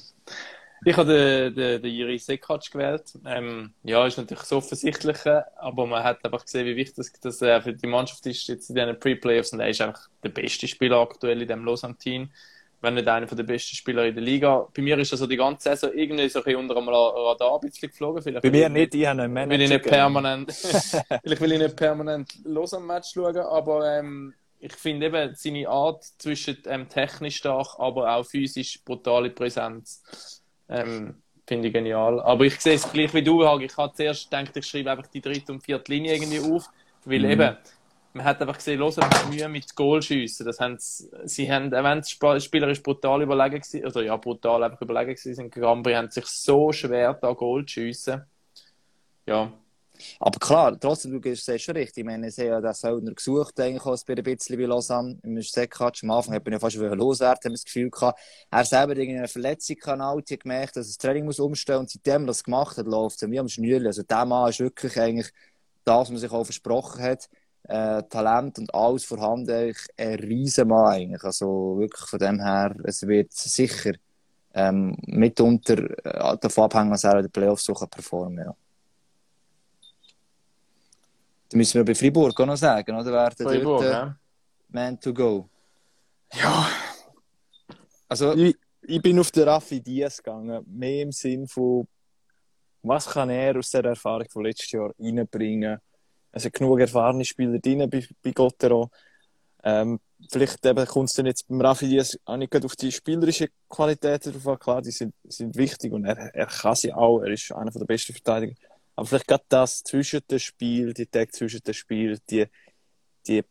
ich habe den, den, den Jiri Sekac gewählt. Ähm, ja, ist natürlich so offensichtlich, aber man hat einfach gesehen, wie wichtig das, das für die Mannschaft ist jetzt in diesen Pre-Playoffs und er ist einfach der beste Spieler aktuell in diesem Lausanne-Team wenn nicht einer der besten Spieler in der Liga. Bei mir ist also die ganze Saison irgendwie so ein bisschen unter dem Radar ein bisschen geflogen.
Vielleicht Bei mir nicht, ich habe einen Manager.
Will ich nicht permanent, vielleicht will ich nicht permanent los am Match schauen, aber ähm, ich finde eben seine Art zwischen ähm, technisch stark, aber auch physisch brutale Präsenz. Ähm, finde ich genial. Aber ich sehe es gleich wie du, Hag. Ich habe zuerst gedacht, ich schreibe einfach die dritte und vierte Linie irgendwie auf, weil mhm. eben man hat einfach gesehen, los, Mühe mit Goalschiessen. Das haben sie, sie haben, wenn es spielerisch brutal überlegen gewesen, oder ja, brutal einfach überlegen sind, Gambri haben sich so schwer da Goal zu schiessen. Ja.
Aber klar, trotzdem, du siehst schon richtig. Ich meine, sie haben ja den Söldner gesucht, eigentlich auch ein bisschen bei Lausanne. Im Sekatsch. Am Anfang hat man ja fast schon loswerden, haben das Gefühl gehabt. Er selber eine Verletzung kann gemerkt, dass er das Training muss umstellen und seitdem er das gemacht hat, läuft es wie am Schnürli. Also der Mann ist wirklich eigentlich das, was man sich auch versprochen hat äh, Talent und alles vorhanden. Eigentlich ein Riesenmann eigentlich. Also wirklich von dem her, es wird sicher ähm, mitunter äh, davon abhängen, was er in den Playoffs so kann performen ja. Da müssen wir bei Fribourg auch noch sagen, oder? Wer
Fribourg, dort, äh, ja.
Man to go.
Ja. Also, ich, ich bin auf den Raffi Diaz gegangen. Mehr im Sinn von, was kann er aus der Erfahrung von letztes Jahr reinbringen? Also genug erfahrene Spieler drin bei, bei Gottero. Ähm, vielleicht kommt es dann jetzt beim Raffi Diaz auch nicht auf die spielerischen Qualitäten drauf an. Klar, die sind, sind wichtig und er, er kann sie auch. Er ist einer der besten Verteidiger. Aber vielleicht gerade das zwischen den Spielen, die Tag zwischen den Spielen, die, die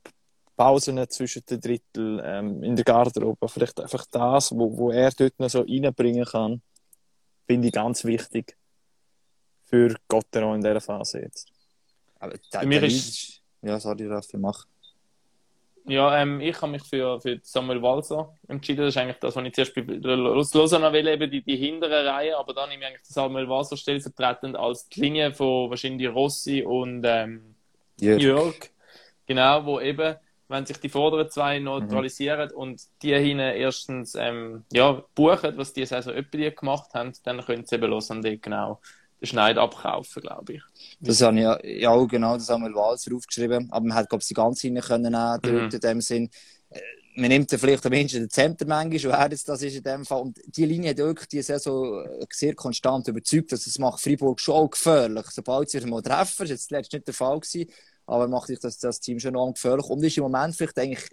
Pausen zwischen den Drittel ähm, in der Garderobe, vielleicht einfach das, wo, wo er dort noch so reinbringen kann, finde ich ganz wichtig für Gottero in dieser Phase jetzt.
Aber für mich ist... Ja, sorry, Raffi, mach.
Ja, ähm, ich habe mich für, für Samuel Walser entschieden. Das ist eigentlich das, was ich zuerst bei Lausanne will, eben die, die hintere Reihe. Aber dann nehme ich eigentlich Samuel Walser stellvertretend als die Linie von wahrscheinlich Rossi und ähm, Jörg. Jörg. Genau, wo eben, wenn sich die vorderen zwei neutralisieren mhm. und die hinten erstens ähm, ja, buchen, was die Saison öppe gemacht haben, dann können sie eben Lausanne genau den Schneid abkaufen, glaube ich.
Das habe ich ja, ja genau, das haben wir Walser aufgeschrieben. Aber man hat, glaube ich, die ganze rein können mhm. in dem Sinn. Äh, man nimmt dann vielleicht am Menschen den Center manchmal, wer jetzt das ist in dem Fall. Und die Linie hat wirklich die Saison äh, sehr konstant überzeugt, dass es macht Freiburg schon gefährlich. Sobald sie mal treffen, das war jetzt letztes nicht der Fall gewesen, aber macht sich das, das Team schon noch gefährlich. Und ist im Moment vielleicht eigentlich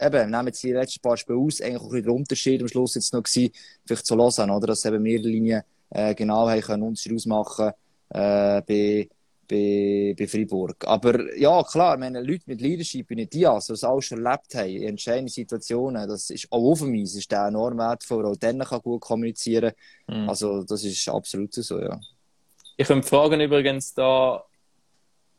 eben, nehmen jetzt die letzten paar Spiele aus, eigentlich auch ein bisschen der Unterschied am Schluss jetzt noch gewesen, vielleicht zu Lausanne, oder? Dass eben mehrere Linien äh, genau haben können Unterschied ausmachen äh, bei, bei, bei Freiburg. Aber ja, klar, meine Leute mit Leadership in Diaz, die es auch schon erlebt haben, in entscheidenden Situationen, das ist auch auf dem Eis, ist der enorm wertvoll, auch dann kann gut kommunizieren.
Mhm.
Also, das ist absolut so, ja.
Ich könnte Fragen übrigens da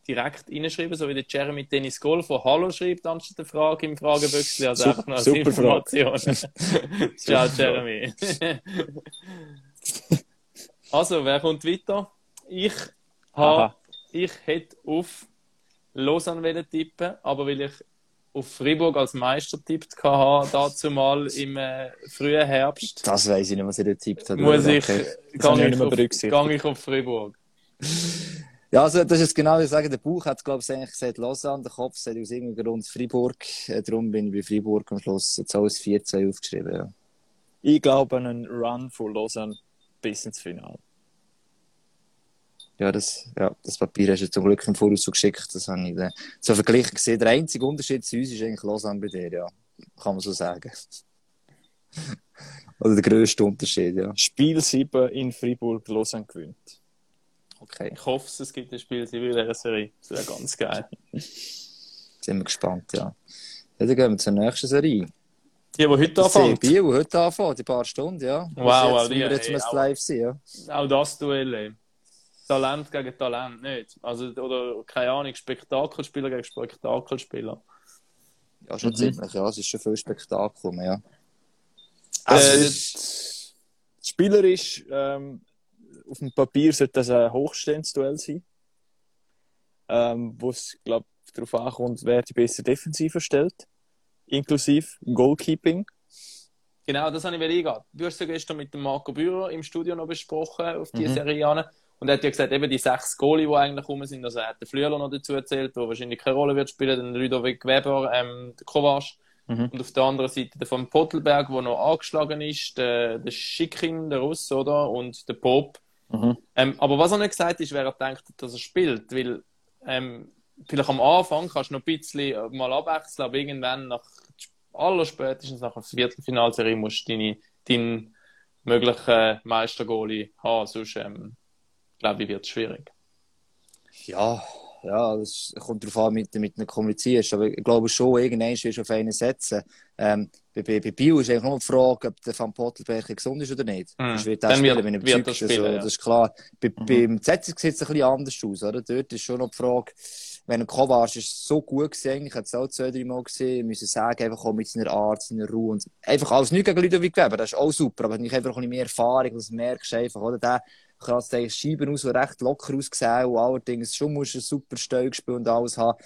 direkt reinschreiben, so wie der Jeremy Dennis Golf, der Hallo schreibt, anstatt der Frage im Fragebüchsel. Also
Super-
einfach noch als Information. Ciao, Jeremy. also, wer kommt weiter? Ich habe,
Aha.
ich hätte auf Lausanne wollen tippen, aber weil ich auf Fribourg als Meister tippt hatte, dazu mal im äh, frühen Herbst,
Das weiß ich nicht, was ihr da tippt habt.
muss ich,
Okay.
Das habe
gang
ich
ich,
nicht mehr
auf, ich auf Fribourg.
Ja, also das ist genau, wie ich sage, der Bauch hat, glaube ich, eigentlich gesagt Lausanne, der Kopf sagt aus irgendeinem Grund Freiburg. Äh, darum bin ich bei Freiburg am Schluss jetzt alles 4-2 aufgeschrieben, ja.
Ich glaube an einen Run von Lausanne bis ins Finale.
Ja, das, ja, das Papier hast du zum Glück im Voraus so geschickt. Das habe ich dann so verglichen gesehen. Der einzige Unterschied zu uns ist eigentlich Lausanne bei dir, ja. Kann man so sagen. Oder der grösste Unterschied, ja.
Spiel 7 in Freiburg, Lausanne gewinnt.
Okay,
Ich hoffe, es gibt ein Spiel in dieser Serie. Das wäre ganz geil.
sind wir gespannt, ja. Ja, dann gehen wir zur nächsten Serie.
Die, die heute anfangen.
Biel, die heute anfangen, die paar Stunden, ja.
Wow, wow,
jetzt,
die-
die, wir jetzt
hey,
müssen
auch-
live sein, ja.
Auch das Duell. ey. Talent gegen Talent, nicht. Also, oder, keine Ahnung, Spektakelspieler gegen Spektakelspieler.
Ja, schon
Mhm.
ziemlich, ja. Es ist schon viel Spektakel, ja.
Also,
Äh,
es- spielerisch, ähm, auf dem Papier sollte das ein hochstehendes Duell sein. Ähm, wo es, glaube ich, darauf ankommt, wer die bessere Defensive stellt. Inklusive Goalkeeping.
Genau, das habe ich eingehen. Du hast ja gestern mit dem Marco Bührer im Studio noch besprochen, auf die
Mhm.
Serie an. Und er hat ja gesagt, eben die sechs Goalie, die eigentlich rum sind, also er hat den Flüeler noch dazu erzählt, der wahrscheinlich keine Rolle wird spielen, den Ludovic Weber, ähm, der Kovac.
Mhm.
Und auf der anderen Seite der von Pottelberg, der noch angeschlagen ist, der, der Schikin, der Russ, oder? Und der Pop.
Mhm.
Ähm, aber was er nicht gesagt ist, wer er denkt, dass er spielt, weil ähm, vielleicht am Anfang kannst du noch ein bisschen mal abwechseln, aber irgendwann nach aller spätestens nach der Viertelfinalserie musst du deine, deinen möglichen Meistergoalie haben, sonst ähm, glaube ich, wird es schwierig.
Ja, ja, das kommt darauf an, mit, mit einem kommunizierst. Aber ich glaube schon, irgendwann wirst du auf einen setzen. Ähm, bei, bei, bei Bio ist eigentlich nur die Frage, ob der Van Pottelberg gesund ist oder nicht.
Mhm.
Das wird er spielen, wenn er überzeugt ist. also,
ja.
Das ist klar. Bei,
Mhm.
Beim ZS sieht es ein bisschen anders aus. Oder? Dort ist schon noch die Frage, wenn ein Kovac ist so gut gesehen, ich habe es auch Mal gesehen, müssen sagen, einfach auch mit seiner Art, seiner Ruhe einfach alles nicht gegen Ludovic Weber, das ist auch super, aber nicht einfach ein mehr Erfahrung, das merkst du einfach, oder? Der kratzt Scheiben aus, recht locker ausgesehen und allerdings schon musst du ein super Steuergespiel und alles haben.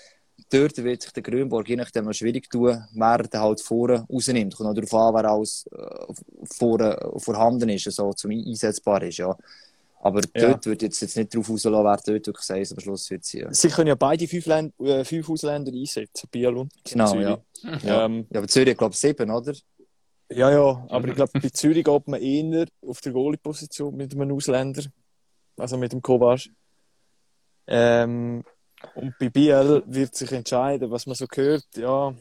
Dort wird sich der Grünborg je nachdem schwierig tun, wer den halt vorne rausnimmt. Kommt noch darauf an, wer alles äh, vorhanden ist, also zum einsetzbar ist, ja. Aber
Ja.
dort wird jetzt, jetzt nicht darauf rauslassen, wer dort wirklich sagt, am Schluss wird sie. Ja.
Sie können ja beide fünf, Länd äh, fünf Ausländer einsetzen, Biel und
Genau,
Zürich.
ja.
Ja. Ähm,
Ja, aber Zürich, glaube ich, sieben, oder?
ja, ja, aber ich glaube, bei Zürich geht man eher auf der Goalie-Position mit einem Ausländer, also mit dem Kovac. Ähm, und bei Biel wird sich entscheiden, was man so hört. Ja,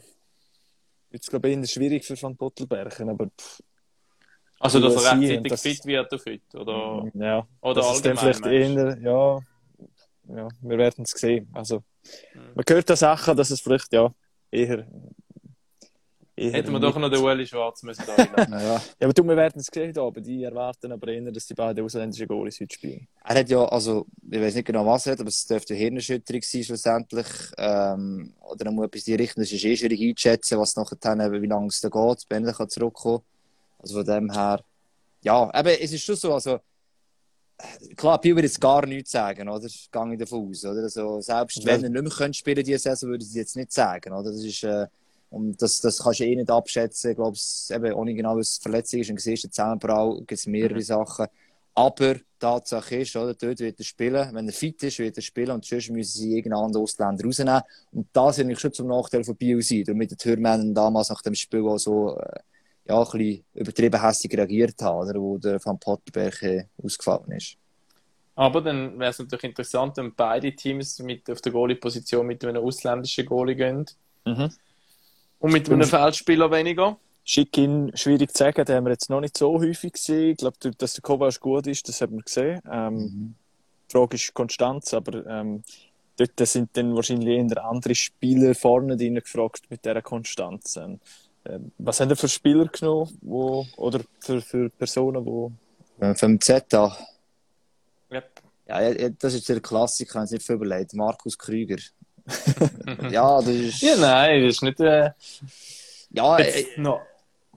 jetzt glaube ich eher schwierig für Van Pottelbergen, aber pff,
Also, dass er
Ja,
rechtzeitig
das-
fit wird auf heute, oder,
ja,
oder
das ist dann
allgemein.
vielleicht eher, ja, ja, wir werden es sehen. Also,
Mhm.
man hört da Sachen, dass es vielleicht, ja, eher, eher
Hätten wir doch noch den Ueli Schwarz müssen da.
Naja.
Ja, aber du, wir werden es sehen, aber die erwarten aber eher, dass die beiden ausländischen Goalies heute spielen.
Er hat ja, also, ich weiß nicht genau, was er hat, aber es dürfte eine Hirnerschütterung sein, schlussendlich. Ähm, oder er muss etwas in die Richtung, das ist eh schwierig einzuschätzen, was nachher wie lange es da geht, wenn er kann zurückkommen Also von dem her, ja, eben, es ist schon so, also, klar, Biel würde jetzt gar nichts sagen, oder? Gehe ich davon aus, oder? Also, selbst wenn er nicht mehr könnte spielen diese Saison, würde ich jetzt nicht sagen, oder? Das ist, äh, und das, das kannst du eh nicht abschätzen. Ich glaube, es- eben, ohne genau, was Verletzung ist, und siehst du Zusammenbrau, gibt es mehrere
Mhm.
Sachen. Aber die Tatsache ist, oder, dort wird er spielen. Wenn er fit ist, wird er spielen und sonst müssen sie irgendeinen anderen Ausländer rausnehmen. Und das eigentlich schon zum Nachteil von Biel sein. Darum mit den Türmännern damals nach dem Spiel auch so, äh, ja, ein bisschen übertrieben hässlich reagiert haben, oder, wo der Van Pottenberg äh, ausgefallen ist.
Aber dann wäre es natürlich interessant, wenn beide Teams mit, auf der Goalie-Position mit einem ausländischen Goalie gehen.
Mhm.
Und mit einem Feldspieler weniger.
Schick-in, schwierig zu sagen, den haben wir jetzt noch nicht so häufig gesehen. Ich glaube, dass der Kovac gut ist, das hat man gesehen. Ähm,
Mhm.
die Frage ist Konstanz, aber ähm, dort sind dann wahrscheinlich eher andere Spieler vorne drin gefragt mit dieser Konstanz. Ähm, was haben ihr für Spieler genommen wo, oder für, für Personen, die...
Äh, Vom Zeta.
Yep.
Ja, ja, das ist der Klassiker, wenn es nicht viel überlegt. Markus Krüger. ja, das ist.
Ja, nein, das ist nicht. Äh,
Ja, äh,
noch,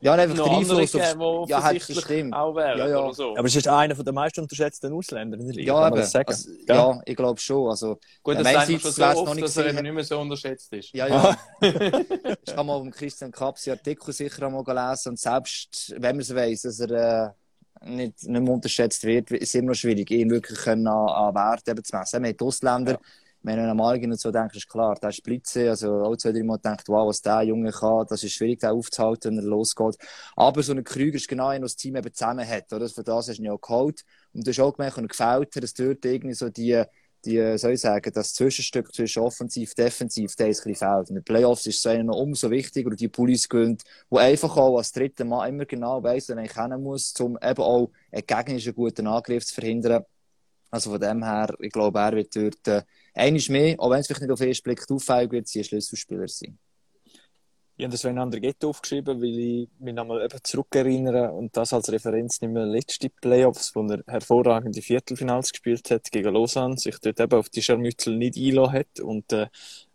ja einfach
noch
der Einfluss. Ja,
offensichtlich
stimmt.
auch wären
Ja, ja.
so.
Aber es ist einer der meist unterschätzten Ausländer in der Liga,
Ja,
kann
eben.
man das sagen?
Also, ja, ich glaube schon. Also,
Gut,
Ja,
das
einerseits,
schon so
noch
oft,
nicht
dass er eben nicht mehr so unterschätzt ist.
Ja, ja. ich kann mal vom Christian Kaps Artikel sicher einmal lesen und selbst wenn man es weiss, dass er äh, nicht, nicht mehr unterschätzt wird, ist es immer noch schwierig, ihn wirklich können an, an Wert eben zu messen. Wir haben Ausländer, wenn du an Malgin und so denkst, ist klar, der ist Blitze, also alle zwei, drei Mal denkt, wow, was der Junge kann, das ist schwierig, den aufzuhalten, wenn er losgeht. Aber so ein Krüger ist genau einer, das Team eben zusammen hat, oder? Für das hast du ihn ja geholt. Und du hast auch gemerkt, er gefällt hat, dass dort irgendwie so die, die, soll ich sagen, das Zwischenstück zwischen offensiv, defensiv, der ist ein bisschen fehlt. In den Playoffs ist es einem noch umso wichtiger, und die Pullis gewinnt, wo einfach auch als dritter Mann immer genau weiss, wo er hin muss, um eben auch einen gegnerischen guten Angriff zu verhindern. Also von dem her, ich glaube, er wird dort, einiges mehr, auch wenn es vielleicht nicht auf den ersten Blick auffällig wird, sie ein Schlüsselspieler sein.
Ich habe das Sven Andrighetto aufgeschrieben, weil ich mich nochmal zurückerinnere und das als Referenz nehme letzte Playoffs, wo er hervorragende Viertelfinals gespielt hat gegen Lausanne, sich dort eben auf die Scharmützel nicht einlassen hat und äh,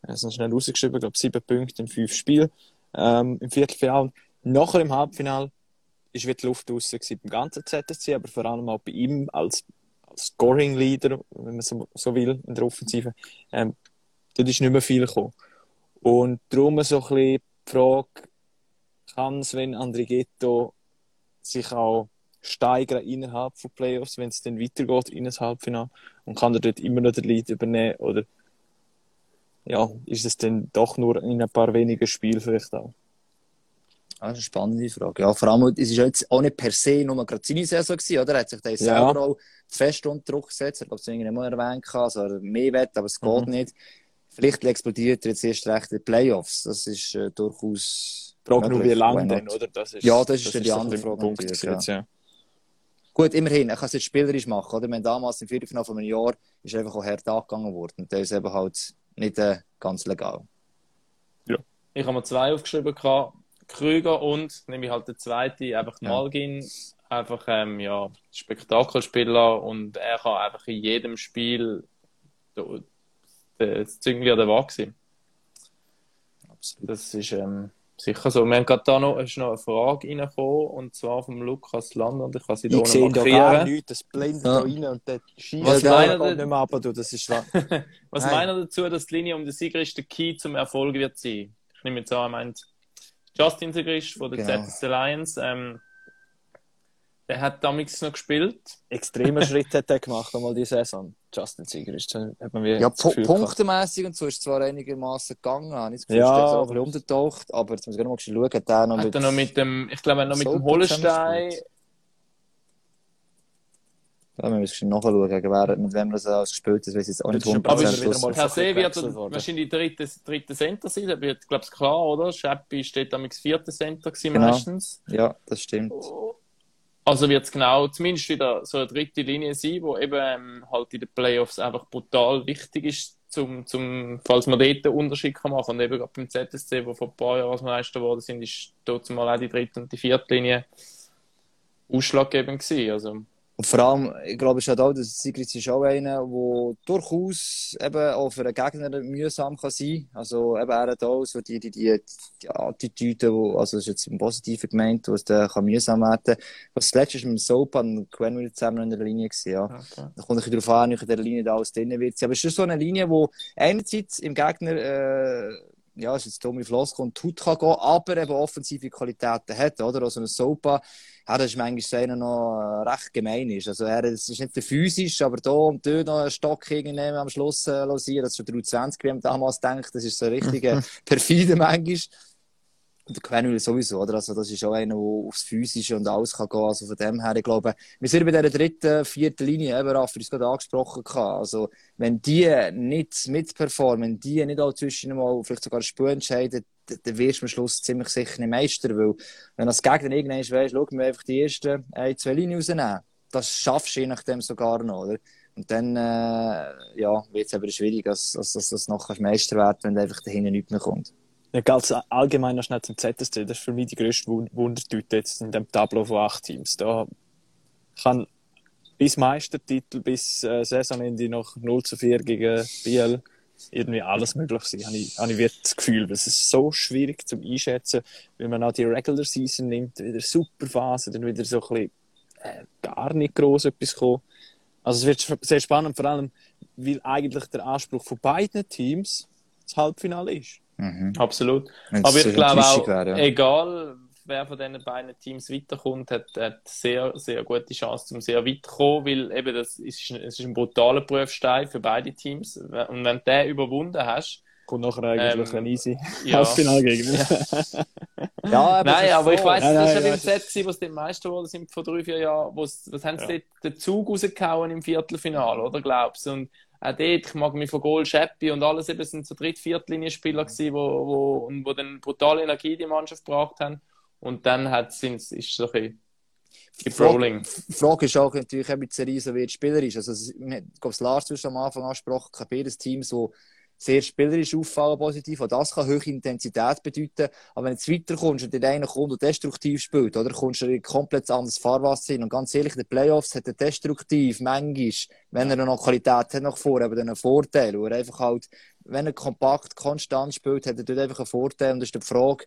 noch schnell rausgeschrieben, ich glaube sieben Punkte in fünf Spielen ähm, im Viertelfinal. Nachher im Halbfinal ist die Luft gewesen beim ganzen ZSC, aber vor allem auch bei ihm als, als Scoring-Leader, wenn man so, so will, in der Offensive. Ähm, dort ist nicht mehr viel gekommen. Und darum so ein bisschen die Frage, kann Sven Andrighetto sich auch steigern innerhalb von Playoffs, wenn es dann weitergeht in das Halbfinale und kann er dort immer noch den Lead übernehmen oder ja, ist es dann doch nur in ein paar wenigen Spielen vielleicht auch?
Ah, Das ist eine spannende Frage. Ja, vor allem, es ist ja jetzt auch nicht per se nur gerade seine Saison gewesen, oder? Er hat sich da
Ja.
selber auch fest unter Druck gesetzt. Ich glaube, das irgendwann mal erwähnt, gehabt, also er mehr will, aber es geht
Mhm.
nicht. Vielleicht explodiert er jetzt erst recht in den Playoffs. Das ist äh, durchaus.
Die Frage nur, wie lange denn, oder? Das ist,
Ja, das ist ja die
so ein
andere Frage
Punkt
natürlich,
gewesen jetzt, ja.
Gut, immerhin, er kann es jetzt spielerisch machen, oder? Wir haben damals im Viertelfinale von einem Jahr ist einfach auch hart angegangen worden. Und der ist eben halt nicht äh, ganz legal.
Ich habe mir zwei aufgeschrieben, gehabt. Krüger und, nehme ich halt den zweiten, einfach
Ja.
Malgin. Einfach, ähm, ja, Spektakelspieler und er kann einfach in jedem Spiel das Züngli an der Waage sein.
Absolut.
Das ist ähm, sicher so. Wir haben gerade da noch, ist noch eine Frage reingekommen, und zwar vom Lukas Land, und ich kann sie da
Ich
noch
sehe da gar nichts, das blendet
Ja.
da rein und der schießt
Was
da nicht mehr ab, du, das ist.
Was meint ihr dazu, dass die Linie um den Sigrist der Key zum Erfolg wird sein? Ich nehme jetzt an, er meint Justin Sigrist von der
Genau.
ZS Alliance. Ähm, der hat damals noch gespielt.
Extremer Schritt hat er gemacht, einmal die Saison. Justin Zieger ist, hat man
Ja,
das
pu
Gefühl gehabt.
punktemässig und so ist es zwar einigermaßen gegangen. Habe ich das Gefühl,
Ja,
ist auch ein
aber-
bisschen untertaucht. Aber jetzt muss ich gerne mal schauen, hat der noch
Hat
mit.
er noch mit dem, ich glaube, er hat noch mit dem
zusammengespielt? Ja, wir müssen nachschauen, gegen wer, mit wem das alles gespielt hat. Das weiß ich jetzt auch nicht
ist schon
100%
wieder
Schluss.
mal
Per se wird wahrscheinlich der dritte, dritte Center sein. Das wird, glaube ich, klar, oder? Scheppi steht damals vierte Center gewesen,
Genau.
meistens.
Ja, das stimmt.
Also wird es genau zumindest wieder so eine dritte Linie sein, wo eben ähm, halt in den Playoffs einfach brutal wichtig ist, zum, zum, falls man dort einen Unterschied kann machen Und eben gerade beim ZSC, wo vor ein paar Jahren als Meister geworden sind, ist dort mal auch die dritte und die vierte Linie ausschlaggebend gewesen. Also,
Und vor allem, ich glaube, ist halt auch, dass Sigrid ist auch einer, der durchaus eben auch für einen Gegner mühsam kann sein. Also eben er hat auch so die, die, die, die Attitüde, wo, also ist jetzt im Positiven gemeint, wo es dann kann mühsam werden. Was das letzte ist mit Soap und Gwen wieder zusammen in der Linie gewesen, ja.
okay.
Da kommt ein darauf an, wie in der Linie da alles drin wird. Aber es ist so eine Linie, wo einerseits im Gegner, äh, ja, ist jetzt dumme Floskel und Tut kann gehen, aber eben offensive Qualitäten hat, oder? Also ein Sopa, ja, das ist manchmal einer noch äh, recht gemein ist. Also er, es ist nicht der physisch, aber da und dort noch einen Stock irgendwie am Schluss äh, losieren, das ist schon 23, wie man damals denkt, das ist so richtig äh, perfide manchmal. Und der Quenville sowieso, oder? Also, das ist auch einer, der aufs Physische und alles kann gehen. Also, von dem her, ich glaube, wir sind bei dieser dritten, vierten Linie, eben, Raffi, es gerade angesprochen gehabt. Also, wenn die nicht mitperformen, wenn die nicht auch zwischen mal vielleicht sogar Spiel entscheiden, dann wirst du am Schluss ziemlich sicher nicht Meister, weil, wenn als Gegner irgendwann weisst, schau, wir einfach die ersten ein, zwei Linien rausnehmen. Das schaffst du je nachdem sogar noch, oder? Und dann äh, ja, wird es aber schwierig, dass, dass, dass das nachher Meister wird, wenn einfach dahinter nichts mehr kommt.
Ja, ganz allgemein noch schnell zum ZSC. Das ist für mich die grösste Wund- Wundertüte jetzt in dem Tableau von acht Teams. Da kann bis Meistertitel, bis äh, Saisonende noch 0 zu 4 gegen Biel irgendwie alles möglich sein, habe ich, habe ich wirklich das Gefühl. Es ist so schwierig zum Einschätzen, wenn man auch die Regular Season nimmt, wieder super Phase, dann wieder so ein bisschen äh, gar nicht groß etwas kommen. Also es wird sehr spannend, vor allem, weil eigentlich der Anspruch von beiden Teams das Halbfinale ist.
Mhm.
Absolut.
Wenn's
Aber ich glaube auch,
wäre, ja.
egal wer von diesen beiden Teams weiterkommt, hat, hat sehr, sehr gute Chance, um sehr weit zu kommen, weil eben das ist, es ist ein brutaler Prüfstein für beide Teams. Und wenn du den überwunden hast,
Kommt nachher eigentlich
Ähm,
ein easy
ja.
Halbfinalgegner.
Ja, aber
Nein,
es
aber ich
Nein,
das war ja
ja,
im Set, gewesen, wo sie den Meister geworden sind vor drei, vier Jahren. Wo's, was haben sie
Ja.
dort den Zug rausgehauen im Viertelfinale, oder glaubst du? Und auch dort, ich mag mich von Goal, Scheppi und alles eben sind so Dritt-, Viertlinie-Spieler gewesen, wo, wo, und wo dann brutale Energie in die Mannschaft gebracht haben. Und dann hat, sind's, ist so ein bisschen.
Die Frage ist auch natürlich, Serie so wird spielerisch. Also, es- ich glaube, das Lars du hast am Anfang angesprochen, habe beides Teams, die sehr spielerisch auffallen, positiv. Und das kann hohe Intensität bedeuten. Aber wenn du jetzt weiterkommst und der eine kommt und destruktiv spielt, oder kommst du in ein komplett anderes Fahrwasser hin. Und ganz ehrlich, in den Playoffs hat er destruktiv, manchmal, wenn er noch Qualität hat nach vorne, aber dann einen Vorteil. Wo er einfach halt, wenn er kompakt, konstant spielt, hat er dort einfach einen Vorteil. Und das ist die Frage,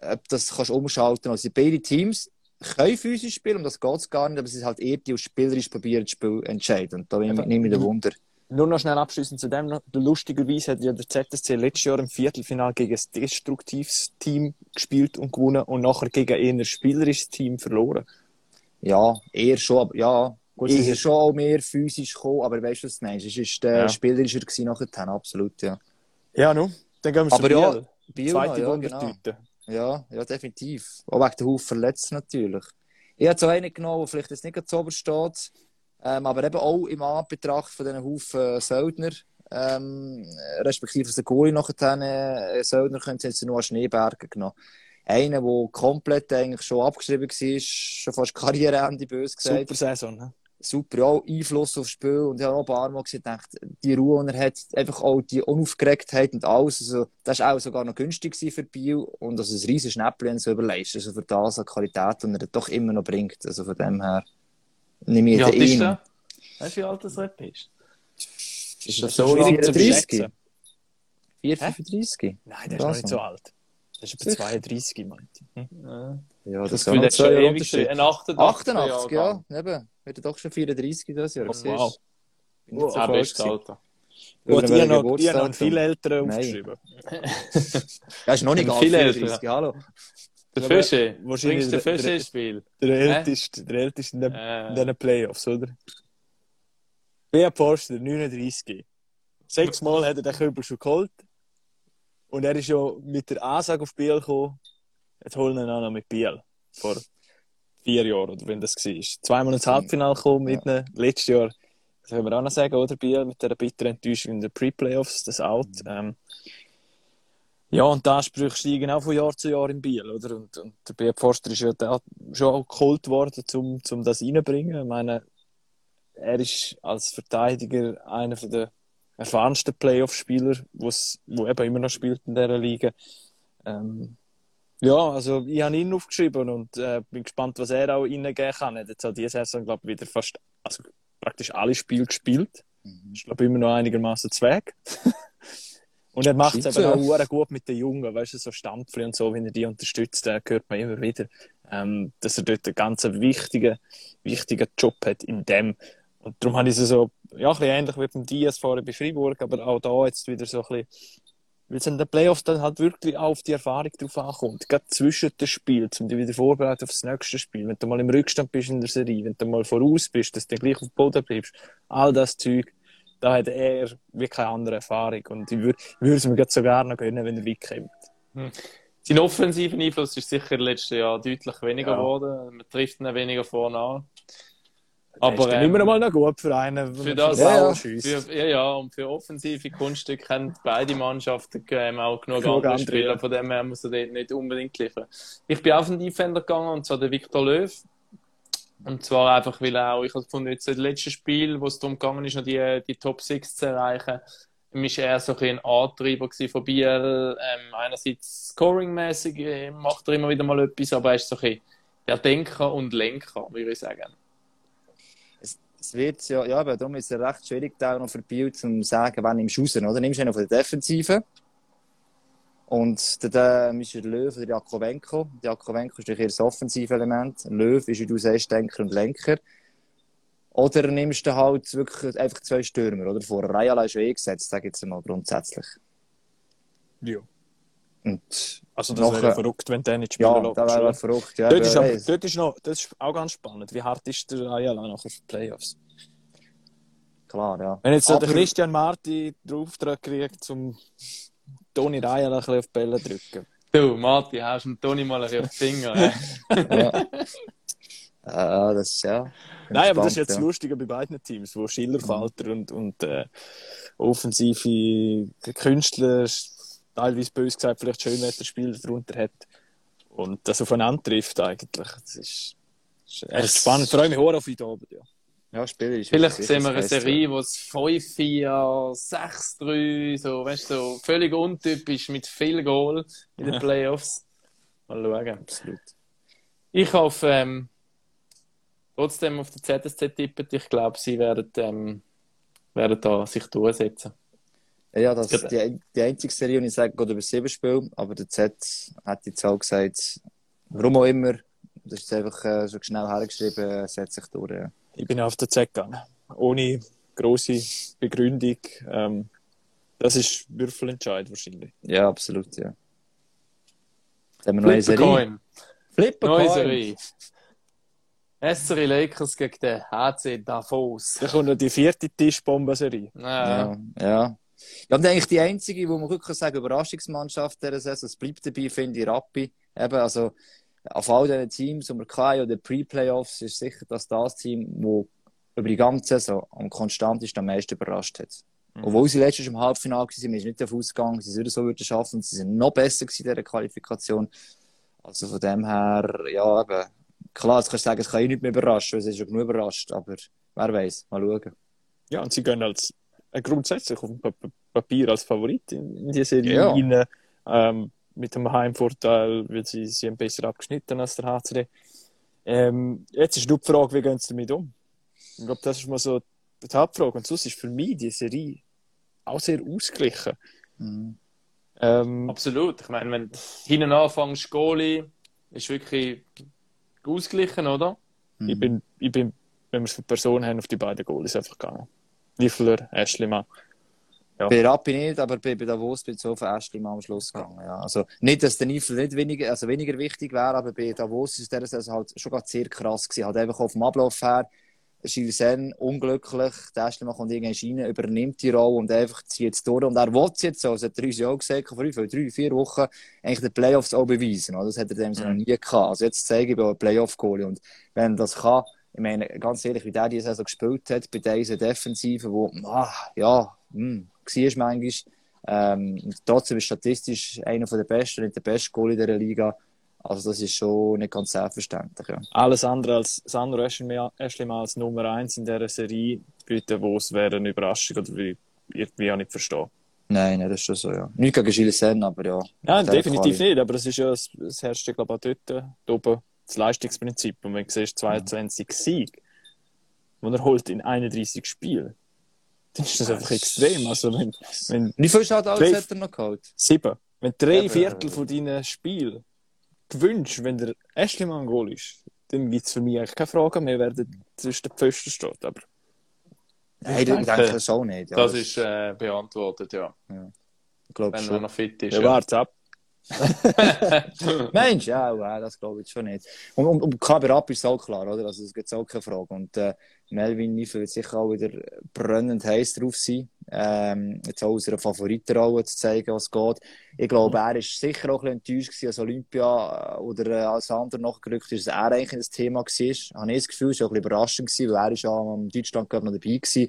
ob das kannst umschalten. Also beide Teams können physisch spielen, um das geht es gar nicht, aber es ist halt eher die, die spielerisch probieren, das Spiel entscheiden. Und da nehme nehme ich den Wunder.
Nur noch schnell abschließend zu dem. Lustigerweise hat ja der ZSC letztes Jahr im Viertelfinale gegen ein destruktives Team gespielt und gewonnen und nachher gegen eher ein spielerisches Team verloren.
Ja, eher schon, aber ja,
Gut, sie
ist schon auch mehr physisch gekommen, aber weißt du, was meinst? Es ist äh,
Ja.
spielerischer gewesen nachher, absolut, ja.
Ja, nun. Dann gehen wir
Aber
zu
ja,
Biel.
Biel
Zweite
ja, genau.
Wundertüte.
Ja, ja, definitiv. Auch wegen der Haufen Verletzten natürlich. Ich habe so einen genommen, der vielleicht jetzt nicht ganz oben steht, ähm, aber eben auch im Anbetracht von diesen Haufen Söldner, ähm, respektive aus der Goalie nachher äh, Söldner, können sie jetzt nur an Schneeberger genommen. Einer, der komplett eigentlich schon abgeschrieben war, schon fast Karriereende, bös gesagt
Super Saison. Ne?
super ja, auch Einfluss aufs Spiel. Und ich habe auch ein paar Mal gedacht, die Ruhe, die er hat, einfach auch die Unaufgeregtheit und alles. Also, das war auch sogar noch günstig für Biel. Und also ein riesen Schnäppchen, so überlegst. Also für das an Qualität, die er doch immer noch bringt. Also von dem her nehme ich
Wie alt
den
ist
ein.
der? Weißt du, wie alt das Rap ist?
Ist
das
das
so
zu
34?
schätzen?
435?
Nein, der ist noch nicht so alt. Der ist etwa
Sicher?
32, meinte ich.
Ja.
Ja,
Das
das kann
das
noch
schon ewig ein 88
88,
Jahrgang.
ja. Eben. Wird er doch schon 34 das Jahr.
Oh, wow.
Bin
Ah,
falsch
bestes
gewesen.
Alter.
Gut,
Über
ich habe
welchen
noch, habe noch
Geburtstag
einen viel
dann?
älteren
Nein.
aufgeschrieben.
Ja, ist noch nicht
viel
34, hallo.
Der Fische.
wahrscheinlich der-
Fische ins Spiel?
Der älteste, der älteste in, den- in
Äh,
diesen Playoffs, oder? Bea Forster, 39. Sechsmal hat er den Köbel schon geholt. Und er ist ja mit der Ansage auf Biel gekommen, jetzt holen wir ihn auch noch mit Biel. Vor vier Jahren, oder wenn das war. Zweimal ins Halbfinale gekommen mit ihnen. Letztes Jahr, das können wir auch noch sagen, oder Biel, mit dieser bitteren Enttäuschung in den Pre-Playoffs, das Out. Ähm, ja, und die Ansprüche steigen auch von Jahr zu Jahr in Biel, oder? Und, und der Bea Forster ist ja da schon auch geholt worden, um, um das reinzubringen. Ich meine, er ist als Verteidiger einer der erfahrensten Playoff-Spieler, wo eben immer noch spielt in dieser Liga. Ähm, ja, also ich habe ihn aufgeschrieben und äh, bin gespannt, was er auch reingeben kann. Er hat jetzt auch diese Saison, glaube ich, wieder fast, also praktisch alle Spiele gespielt.
Mhm.
Ist, glaube ich, immer noch einigermaßen Zweig. und er macht es eben auch gut mit den Jungen, weißt du, so Stampfli und so, wenn er die unterstützt, äh, hört man immer wieder, ähm, dass er dort einen ganz wichtigen, wichtigen Job hat in dem. Und darum habe ich es so, ja, ein bisschen ähnlich wie beim Diaz vorher bei Freiburg, aber auch da jetzt wieder so ein bisschen, weil es in den Playoffs dann halt wirklich auch auf die Erfahrung drauf ankommt. Gerade zwischen den Spielen, um dich wieder vorbereiten auf das nächste Spiel. Wenn du mal im Rückstand bist in der Serie, wenn du mal voraus bist, dass du dann gleich auf dem Boden bleibst. All das Zeug, da hat er wie keine andere Erfahrung. Und ich würde es mir gerade so gerne noch gönnen, wenn er weit kommt.
Sein offensiver Einfluss ist sicher letzten Jahren deutlich weniger
Ja.
geworden. Man trifft ihn weniger vorne an.
Aber
ähm,
immer mal noch gut für einen,
für das,
Ja.
Für, ja, ja, und für offensive Kunststücke haben beide Mannschaften ähm, auch genug,
Genug
andere
andere,
Spieler. Von dem her muss er dort nicht unbedingt liefern. Ich bin auf den Defender gegangen, und zwar der Victor Löw. Und zwar einfach, weil auch, ich habe gefunden, jetzt das letzte Spiel, wo es darum gegangen ist, noch die, die Top 6 zu erreichen, ist er so ein, ein Antreiber von Biel. Ähm, einerseits scoringmäßig äh, macht er immer wieder mal etwas, aber er ist so ein der Denker und Lenker, würde ich sagen.
Es, es wird ja, ja, aber darum ist es recht schwierig, da noch für Biel zu sagen, wann nimmst du raus, oder? Nimmst du einen von der Defensive und dann ist der Löw oder Jakovenko. Jakovenko ist natürlich eher das Element. Löw ist, wie du sagst, Denker und Lenker. Oder nimmst du halt wirklich einfach zwei Stürmer, oder? Vor Rayala ist schon eh gesetzt, sage ich jetzt mal grundsätzlich.
Ja.
Und
also das
nachher,
wäre verrückt, wenn der nicht spielen
Ja, das wäre verrückt, ja.
Dort ist, aber, dort ist noch, das ist auch ganz spannend. Wie hart ist der Rayala nachher für die Playoffs?
Klar, ja.
Wenn jetzt so der Christian Marti den Auftrag kriegt, zum Toni Rayala ein bisschen auf die Bälle drücken.
Du, Marti, hast du Toni mal ein bisschen auf die Finger.
ja. Ja, das ist ja.
Nein, aber das ist jetzt ja. lustiger bei beiden Teams, wo Schillerfalter mhm. und, und äh, offensive Künstler, teilweise bös gesagt, vielleicht Schönwetterspieler darunter hat und das aufeinander trifft eigentlich. Das ist, das ist spannend. Freue mich auch auf ihn oben, ja.
Ja, spielerisch.
Vielleicht sehen wir eine Serie, wo es 5-4, 6-3, so, weißt du, so völlig untypisch mit viel Goal in den Playoffs. Mal schauen.
Absolut.
Ich hoffe, ähm, trotzdem auf der ZSC tippen. Ich glaube, sie werden, ähm, werden da sich durchsetzen.
Ja, das ist die, die einzige Serie, die ich sage, geht über sieben Spiele, aber der Z hat jetzt auch gesagt, warum auch immer, das ist einfach äh, so schnell hergeschrieben, setzt sich durch. Ja.
Ich bin auf der Z gegangen, ohne große Begründung. Ähm, das ist Würfelentscheid wahrscheinlich.
Ja, absolut, ja.
Dann haben wir noch eine Serie.
Flipper
Neue Serie. SRI Lakers gegen den HC Davos.
Da kommt noch die vierte Tischbombenserie.
Ja.
ja. ja. Ja, und eigentlich die einzige, wo man wirklich sagen Überraschungsmannschaft dieser Saison, es bleibt dabei, finde ich, Rappi. Eben, also, auf all diesen Teams, die wir hatten, oder Pre-Playoffs, ist sicher dass das Team, das über die ganze Saison am konstantesten am meisten überrascht hat. Mhm. Obwohl sie letztes im Halbfinale waren, wir nicht davon ausgegangen, sie würden so würden schaffen, sie sind noch besser in dieser Qualifikation. Also von dem her, ja, eben, klar, jetzt kannst du sagen, es kann ich nicht mehr überraschen, weil es ist schon genug überrascht, aber wer weiß, mal schauen.
Ja, und sie gehen als äh, grundsätzlich auf dem Papier als Favorit in, in die Serie ja. rein, ähm, mit dem Heimvorteil, weil sie, sie haben besser abgeschnitten als der HCD. Ähm, jetzt ist nur die Frage, wie gehen sie damit um? Ich glaube, das ist mal so die Hauptfrage. Und sonst ist für mich die Serie auch sehr ausgeglichen.
Mhm.
Ähm, Absolut. Ich meine, wenn du hinten anfängst, Goalie, ist wirklich ausgeglichen, oder?
Mhm. Ich, bin, ich bin, wenn wir es für Personen haben, auf die beiden Goalies einfach gegangen. Niffler, Ashleyman.
Ja. Bei Rappi nicht, aber bei, bei Davos bin ich so auf Ashleyman am Schluss gegangen. Ja. Also, nicht, dass der Niffler nicht weniger, also weniger wichtig wäre, aber bei Davos ist der also halt schon sehr krass gewesen. Halt einfach auf dem Ablauf her. Gilsen unglücklich, der Ashleyman kommt irgendwann rein, übernimmt die Rolle und einfach zieht es durch. Und er will es jetzt so, das hat er uns ja auch gesagt, vor drei, vier Wochen eigentlich die Playoffs auch beweisen. Das hat er dem so noch nie gehabt. Also jetzt zeige ich ein Playoff-Goalie und wenn er das kann, ich meine, ganz ehrlich, wie der diese Saison gespielt hat, bei dieser Defensive, wo, ah, ja, hm, war manchmal, ähm, trotzdem ist statistisch einer der besten, nicht der beste Goal in der Liga. Also das ist schon nicht ganz selbstverständlich. Ja.
Alles andere als Sandro mal als Nummer 1 in dieser Serie, bitte, wo es wäre eine Überraschung oder wie irgendwie auch nicht verstehen.
Nein, nein, das ist schon so, ja. Nicht gegen Gilles Sen, aber ja.
Nein, definitiv Quali. nicht, aber es ist ja, es herrscht, glaube ich, auch dort oben das Leistungsprinzip. Und wenn du siehst, 22 ja. Sieg, die er holt in 31 Spielen, dann ist das einfach extrem. Also wenn, wenn
Wie viel Shutouts hat er noch geholt?
Sieben. Wenn drei Viertel von deinen Spielen gewünscht, wenn der Ashleyman Goal ist, dann gibt es für mich eigentlich keine Frage mehr, wer zwischen den Pfosten steht. Aber
Nein, ich denke, denke das auch nicht.
Ja, das, ist äh, beantwortet, ja. ja.
Ich glaube
Wenn er noch fit ist.
Ja, ja. warte ab.
Mensch, ja, das glaube ich schon nicht. Und, und, und Kaber ist auch klar, oder? Also, es gibt auch keine Frage. Und äh, Melvin Niffel wird sicher auch wieder brennend heiß drauf sein, ähm, jetzt auch einer Favoritenrolle zu zeigen, was geht. Ich glaube, er ist sicher auch ein bisschen enttäuscht als Olympia äh, oder äh, als andere nachgerückt ist, dass er eigentlich das Thema war. Ich habe das Gefühl, es war auch ein bisschen überraschend, weil er ist ja am Deutschland noch dabei war.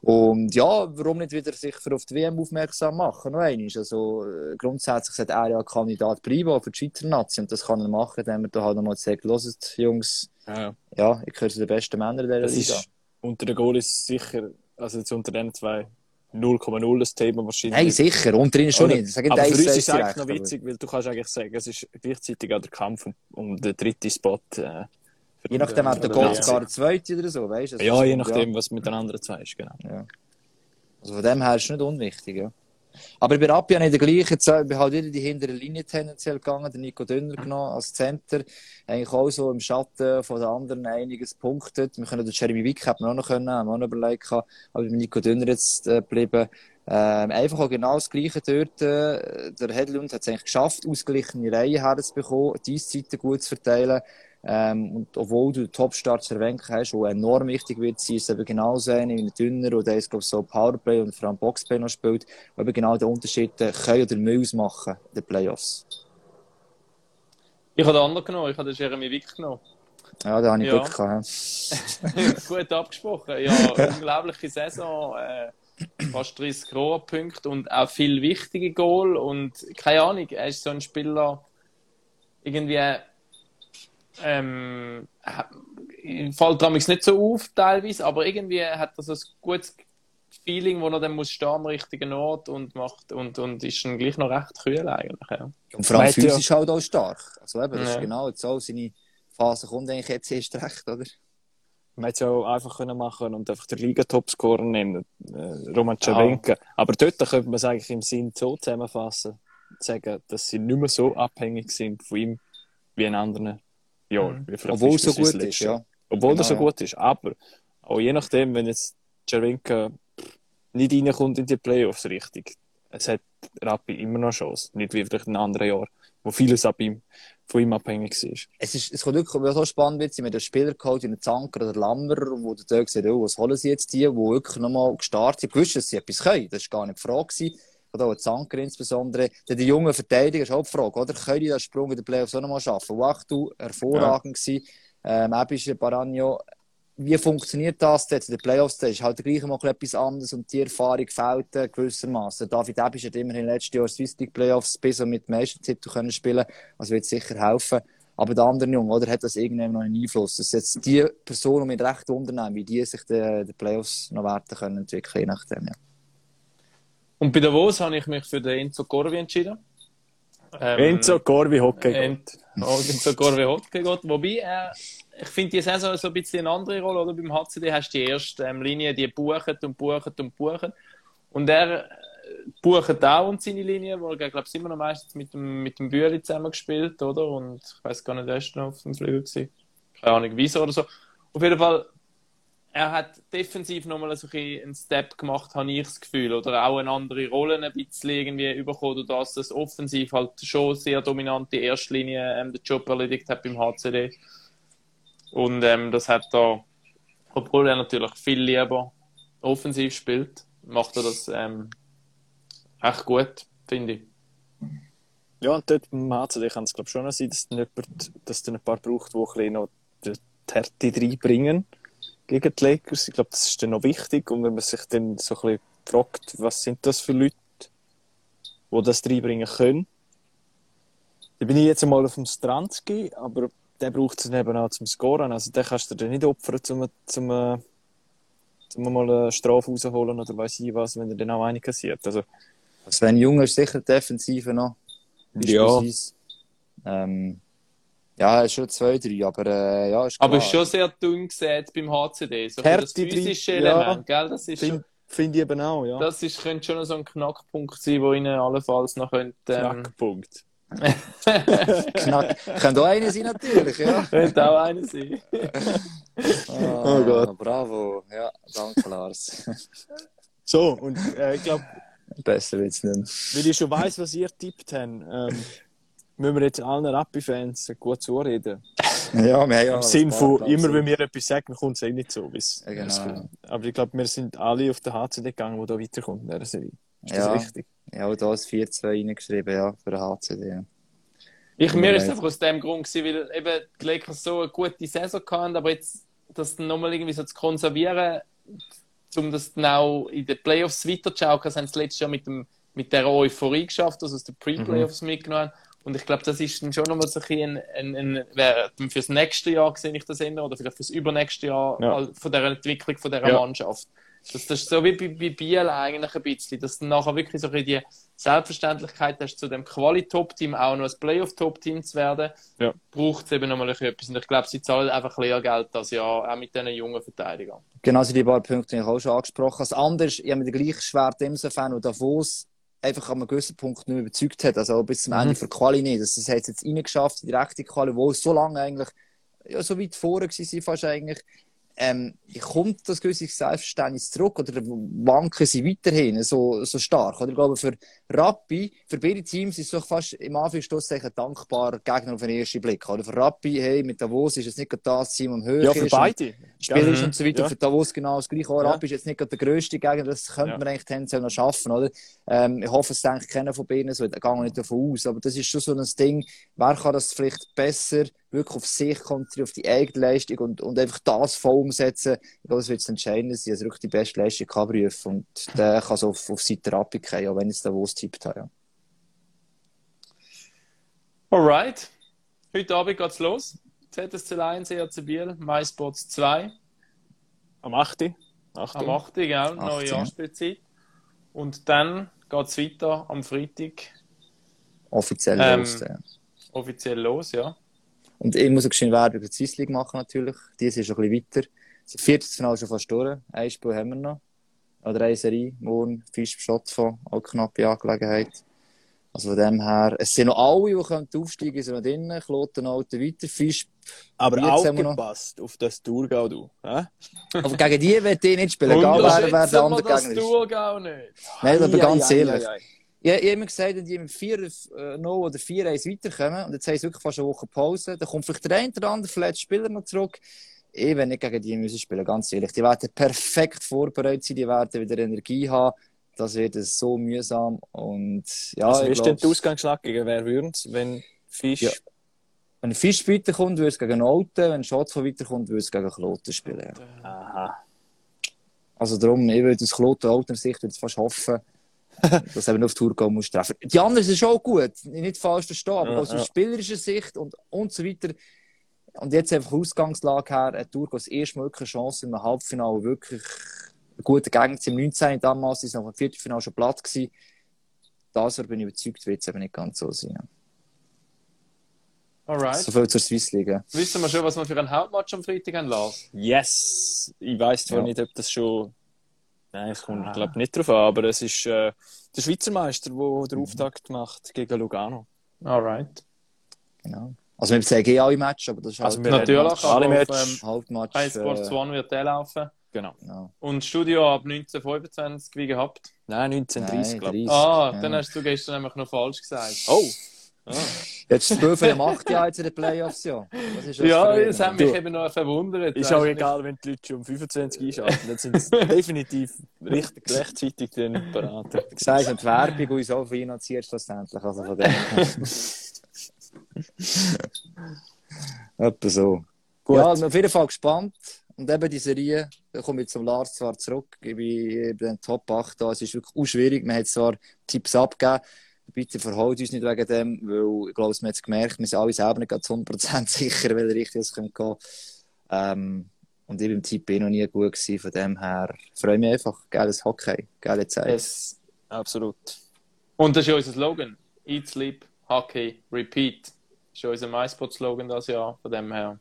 Und ja, warum nicht wieder sich auf die WM aufmerksam machen? Noch einmal. Also, äh, grundsätzlich sollte er ja Kandidat bleiben für die Schweizer Nation. Und das kann er machen, indem er da halt nochmal sagt, hört, Jungs,
Ja.
ja, ich gehöre zu den besten Männern dieser
Das
Liga.
ist unter den Goalies sicher, also jetzt unter den zwei 0,0 das Thema wahrscheinlich.
Nein, sicher, unter ihnen schon nicht. Sagen
aber für uns ist es eigentlich noch witzig, weil du kannst eigentlich sagen, es ist gleichzeitig auch der Kampf um, den dritten Spot. Äh,
Je nachdem hat der
die-
sogar einen zweiten oder so, weißt du?
Ja,
ist-
je nachdem, was mit den anderen zwei ist, genau.
Also von dem her ist es nicht unwichtig, ja. Aber bei Rappi habe ich den gleichen, Ze- ich bin halt wieder die hintere Linie tendenziell gegangen, den Nico Dünner genommen als Center. Eigentlich auch so im Schatten von den anderen einiges punktet. Wir können den Jeremy Wick hätten wir auch noch können, haben wir auch noch überlegt gehabt, aber mit Nico Dünner jetzt äh, geblieben. Ähm, einfach auch genau das Gleiche dort. Äh, der Hedlund hat es eigentlich geschafft, ausgeglichene Reihen herzubekommen, die Eiszeiten gut zu verteilen. Ähm, und obwohl du den Topstart erwähnt hast, der enorm wichtig wird sein, ist eben genauso einer wie ein Dünner, der ist, glaube ich, so Powerplay und vor allem Boxplay noch spielt, der eben genau den Unterschied äh, können oder müssen machen in den Playoffs.
Ich habe den anderen genommen, ich habe den Jeremy Wick genommen.
Ja, da habe ich
Ja.
Glück gehabt.
Gut abgesprochen. Ja, unglaubliche Saison. Äh, fast 30 Rohrpunkte und auch viel wichtige Goal. Und keine Ahnung, er ist so ein Spieler, irgendwie. Ähm, fällt damals nicht so auf, teilweise, aber irgendwie hat er so ein gutes Feeling, wo er dann muss stehen am richtigen Ort und macht und, und ist dann gleich noch recht kühl eigentlich. Ja.
Und vor allem
Meint ja-
physisch halt auch stark. Also eben, das
Ja.
ist genau jetzt so, seine Phase kommt eigentlich jetzt erst recht, oder?
Man hätte es ja auch einfach können machen und einfach den Liga-Topscorer nehmen, äh, Roman Cervenka. Aber dort könnte man es eigentlich im Sinn so zusammenfassen, sagen, dass sie nicht mehr so abhängig sind von ihm wie in anderen Jahren.
Mhm.
Obwohl es so gut ist, ja.
Obwohl
Genau,
er so
ja.
gut ist. Aber auch je nachdem, wenn jetzt Cervenka nicht reinkommt in die Playoffs richtig, es hat Rappi immer noch Chance. Nicht wie vielleicht in anderen Jahren, wo vieles ab ihm, von ihm abhängig ist.
Es, ist, es kommt wirklich so spannend wird, mit den Spieler geholt, wie einen Zanker oder Lammer, wo du da siehst, oh, was holen sie jetzt die, die wirklich nochmal gestartet sind, gewusst, dass sie etwas können. Das war gar nicht die Frage. gewesen. Oder auch Zanker insbesondere. Die jungen Verteidiger ist auch die Frage, oder? Können die den Sprung in den Playoffs auch nochmal schaffen? Wachtu, hervorragend gewesen. Ähm, Ebische, Baragno. Wie funktioniert das jetzt in den Playoffs? Das ist halt gleich mal etwas anderes und die Erfahrung fehlt äh, gewissermaßen. David Ebisch hat immerhin letztes Jahr Swiss League Playoffs bis und mit Meistertitel können spielen. Also wird sicher helfen. Aber der andere Junge, oder, hat das irgendwann noch einen Einfluss? Dass jetzt die Person, die mit recht unternehmen, wie die sich den, den Playoffs noch werden können entwickeln, je nachdem, ja.
Und bei Davos habe ich mich für den Enzo Corvi entschieden. Ähm,
Enzo Corvi Hockey.
Ent, oh, Enzo Corvi Hockey geht. Wobei, äh, ich finde die Saison so ein bisschen eine andere Rolle, oder? Beim HCD hast du die erste ähm, Linie, die buchen und buchen und buchen. Und er äh, bucht auch und seine Linie, wo er, glaube ich, immer noch meistens mit dem, mit dem Bühli zusammen gespielt, oder? Und ich weiß gar nicht, wer ist noch auf dem Flügel gewesen. Keine Ahnung, wieso oder so. Auf jeden Fall, er hat defensiv nochmal so ein einen Step gemacht, habe ich das Gefühl. Oder auch eine andere Rolle ein bisschen irgendwie bekommen, dass das offensiv halt schon sehr dominant die erste Linie ähm, den Job erledigt hat beim HCD. Und ähm, das hat er, obwohl er natürlich viel lieber offensiv spielt, macht er das ähm, echt gut, finde ich.
Ja, und dort beim HCD kann es glaube schon sein, dass dann, jemand, dass dann ein paar braucht, die noch die Härte reinbringen gegen die Lakers. Ich glaube, das ist dann noch wichtig. Und wenn man sich dann so ein bisschen fragt, was sind das für Leute, die das reinbringen können. Da bin ich jetzt einmal auf dem Stranski, aber der braucht es dann eben auch zum Scoren. Also den kannst du dir nicht opfern, zum, zum, zum mal eine Strafe rausholen oder weiß ich was, wenn er dann auch eine kassiert. Also,
Sven Jung ist sicher Defensive noch.
Ja.
Ähm, ja, ist schon zwei, drei, aber äh, ja, ist klar.
Aber ist schon sehr dünn gesät beim HCD. So das physische
ja.
Element, gell? Das ist schon,
finde find ich eben auch, ja.
das ist, könnte schon so ein Knackpunkt sein, wo ihnen allenfalls noch könnte, ähm,
Knackpunkt.
Knack. Könnte auch einer sein, natürlich, ja.
könnte auch einer sein.
Ah,
Oh Gott.
Bravo. Ja, danke, Lars.
So, und äh, ich glaube,
Besser wird's nicht mehr.
weil ich schon weiss, was ihr tippt habt, ähm, müssen wir jetzt allen Rappi-Fans gut zureden.
Ja, wir haben ja
Im Sinn von, immer wenn wir etwas sagen, kommt es eh nicht so.
Ja, genau.
Aber ich glaube, wir sind alle auf den HCD gegangen, der da weiterkommt in dieser Serie. Ist das
Ja.
richtig?
Ja, und da ist 4-2 reingeschrieben, ja, für den HCD. Ja.
Ich, mir ist es einfach aus dem Grund gewesen, weil eben die Lakers so eine gute Saison hatten, aber jetzt das dann nochmal irgendwie so zu konservieren, um das dann auch in den Playoffs weiterzuschauen, das haben sie letztes Jahr mit, dem, mit der Euphorie geschafft, also aus den Pre-Playoffs mitgenommen haben. Und ich glaube, das ist dann schon nochmal so ein, ein, ein, ein fürs nächste Jahr sehe ich das ändern oder vielleicht fürs übernächste Jahr
Ja.
von der Entwicklung von dieser
Ja.
Mannschaft. Das, das ist so wie bei, bei Biel eigentlich ein bisschen, dass du nachher wirklich so die Selbstverständlichkeit hast, zu dem Quali-Top-Team auch noch ein Playoff-Top-Team zu werden,
Ja.
braucht es eben nochmal etwas. Und ich glaube, sie zahlen einfach Lehrgeld das Jahr, auch mit diesen jungen Verteidigern.
Genau, so die paar Punkte die ich auch schon angesprochen. Das andere ist, ich habe mich gleich schwer insofern, und Davos einfach an einem gewissen Punkt nicht mehr überzeugt hat. Also bis zum Ende für Quali nicht. Das, das hat es jetzt reingeschafft, die direkte Quali, wo so lange eigentlich, ja, so weit vorne war, fast eigentlich. Ähm, kommt das gewisse Selbstverständnis zurück oder wanken sie weiterhin so, so stark? Oder ich glaube, für Rappi, für beide Teams ist es doch fast im Anführungszeichen dankbar Gegner auf den ersten Blick. Oder für Rappi, hey, mit Davos ist es nicht gerade das Team am höher
Ja, für
ist
beide.
spielerisch
Mhm.
und so weiter.
Ja.
Für Davos genau das gleiche.
Ja.
Rapp ist jetzt nicht gerade der grösste Gegner, das könnte
Ja.
man eigentlich tendenziell noch schaffen, oder? Ähm, ich hoffe, es denkt keiner von beiden so, da gehe ich nicht davon aus. Aber das ist schon so ein Ding, wer kann das vielleicht besser wirklich auf sich konzentrieren, auf die eigene Leistung und, und einfach das voll umsetzen. Ich glaube, das wird das Entscheidende sein, dass er wirklich die beste Leistung kann prüfen und der kann so auf, auf Seite Rappi gehen, auch wenn ich es Davos tippt habe. Ja.
Alright. Heute Abend geht's los. ZSC 1, ERC Biel, MySports 2.
Am 8. Achtung.
Am 8. Genau, neue
18.
Anspielzeit. Und dann geht's weiter am Freitag
Offiziell
Ähm,
los. Ja.
offiziell los, ja.
Und ich muss auch geschwind Werbung für die Swiss League machen, natürlich. Die ist schon ein bisschen weiter. Das Viertelfinale ist schon fast durch. Ein Spiel haben wir noch. Oder eine Serie. Morgen, Fisch, Schott von. Auch knappe Angelegenheit. Also von dem her, es sind noch alle, die können aufsteigen, sind noch drinnen. Kloten, Alten, weiter. Fisch.
Aber
wir noch-
aufgepasst auf das Thurgau, du. hä?
Aber gegen die wird ich nicht spielen. Egal wer, wer der andere
das
Gegner ist.
Thurgau nicht.
Nein, aber ganz ehrlich.
ei, ei.
Ich, ich habe immer gesagt, wenn die mit 4 äh, 0 oder 4 1 weiterkommen, und jetzt haben sie wirklich fast eine Woche Pause, dann kommt vielleicht der eine oder andere verletzte Spieler noch zurück. Ich will nicht gegen die müssen spielen, ganz ehrlich. Die werden perfekt vorbereitet sein, die werden wieder Energie haben. Das wird so mühsam. Und ja,
Also, wie ist denn der Ausgangslage gegen wer würden's, wenn Fisch.
Ja. wenn Fisch weiterkommt, würde es gegen Alten, wenn Schotz von weiterkommt, würde es gegen Kloten spielen. Ja.
Aha.
Also darum, ich würde aus Kloten Alter Sicht würde ich fast hoffen, dass eben auf Tour kommen muss treffen. Die anderen sind schon gut, nicht falsch verstehen, aber
Ja,
aus
ja.
spielerischer Sicht und, und so weiter. Und jetzt einfach Ausgangslage her, hat Tour das erste Mal wirklich eine Chance, im Halbfinale wirklich ein guter Gegner zu sein. Im 19. damals ist noch im Viertelfinale schon platt gewesen. Das bin ich überzeugt, wird es eben nicht ganz so sein.
Alright.
So viel zur Swiss League. ja.
Wissen wir schon, was wir für ein Hauptmatch am Freitag haben, Lars?
Yes! Ich weiß zwar
Ja.
nicht, ob das schon. Nein, es kommt,
Ah.
glaube nicht drauf an, aber es ist äh, der Schweizer Meister, der
Mhm.
den Auftakt macht gegen Lugano.
Alright.
Genau. Also wir zeigen eh alle Matches, aber das ist halt
Also wir
Natürlich,
alle
aber auf, ähm,
Halbmatch.
iSports
äh,
One wird der laufen.
Genau.
genau.
Und Studio ab 1925 wie gehabt.
Nein, 1930,
Nein,
glaube ich.
30.
Ah,
ja.
dann hast du gestern nämlich noch falsch gesagt.
Oh! Ah.
Jetzt spielen wir macht ja jetzt in den Playoffs, ja. Das ist
Ja,
für-
das hat mich
Du.
eben noch verwundert.
Ist auch
du
egal, wenn die Leute schon um 25 einschalten. Dann sind sie definitiv richtig rechtzeitig dann parat.
Ich sage es, die Werbung uns auch finanziert schlussendlich. Also von dem. Etwa so.
Gut.
Ja, bin auf jeden Fall gespannt. Und eben die Serie, da komme ich zum Lars zwar zurück, ich bin bei den Top 8 da. Es ist wirklich auch schwierig. Man hat zwar Tipps abgegeben, bitte verhaut uns nicht wegen dem, weil ich glaube, man hat es gemerkt, wir sind alle selber nicht ganz 100% sicher, welche Richtung es gehen könnte. Ähm, und ich beim Tipp eh noch nie gut gewesen, von dem her freue ich mich einfach. Geiles Hockey, geile Zeit.
Yes.
Absolut.
Und das ist ja unser Slogan. Eat, Sleep, Hockey, Repeat. Das ist unser MySpot-Slogan das Jahr. Von dem her.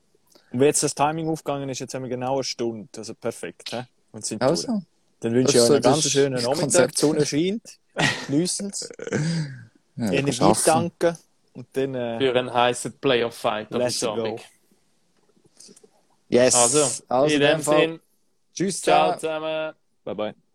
Und wie jetzt das Timing aufgegangen ist, jetzt haben wir genau eine Stunde. Also perfekt. He? Und sind durch.
Also,
Dann wünsche ich
Das
euch einen ganz schönen Nachmittag. Die Sonne scheint. Geniessen es.
ja,
Energie tanken. Und dann äh,
Für einen heißen Playoff-Fight am
Let's go.
Sonntag.
Yes.
Also,
also
in
in
dem. Sinn,
Tschüss
ciao zusammen.
bye bye.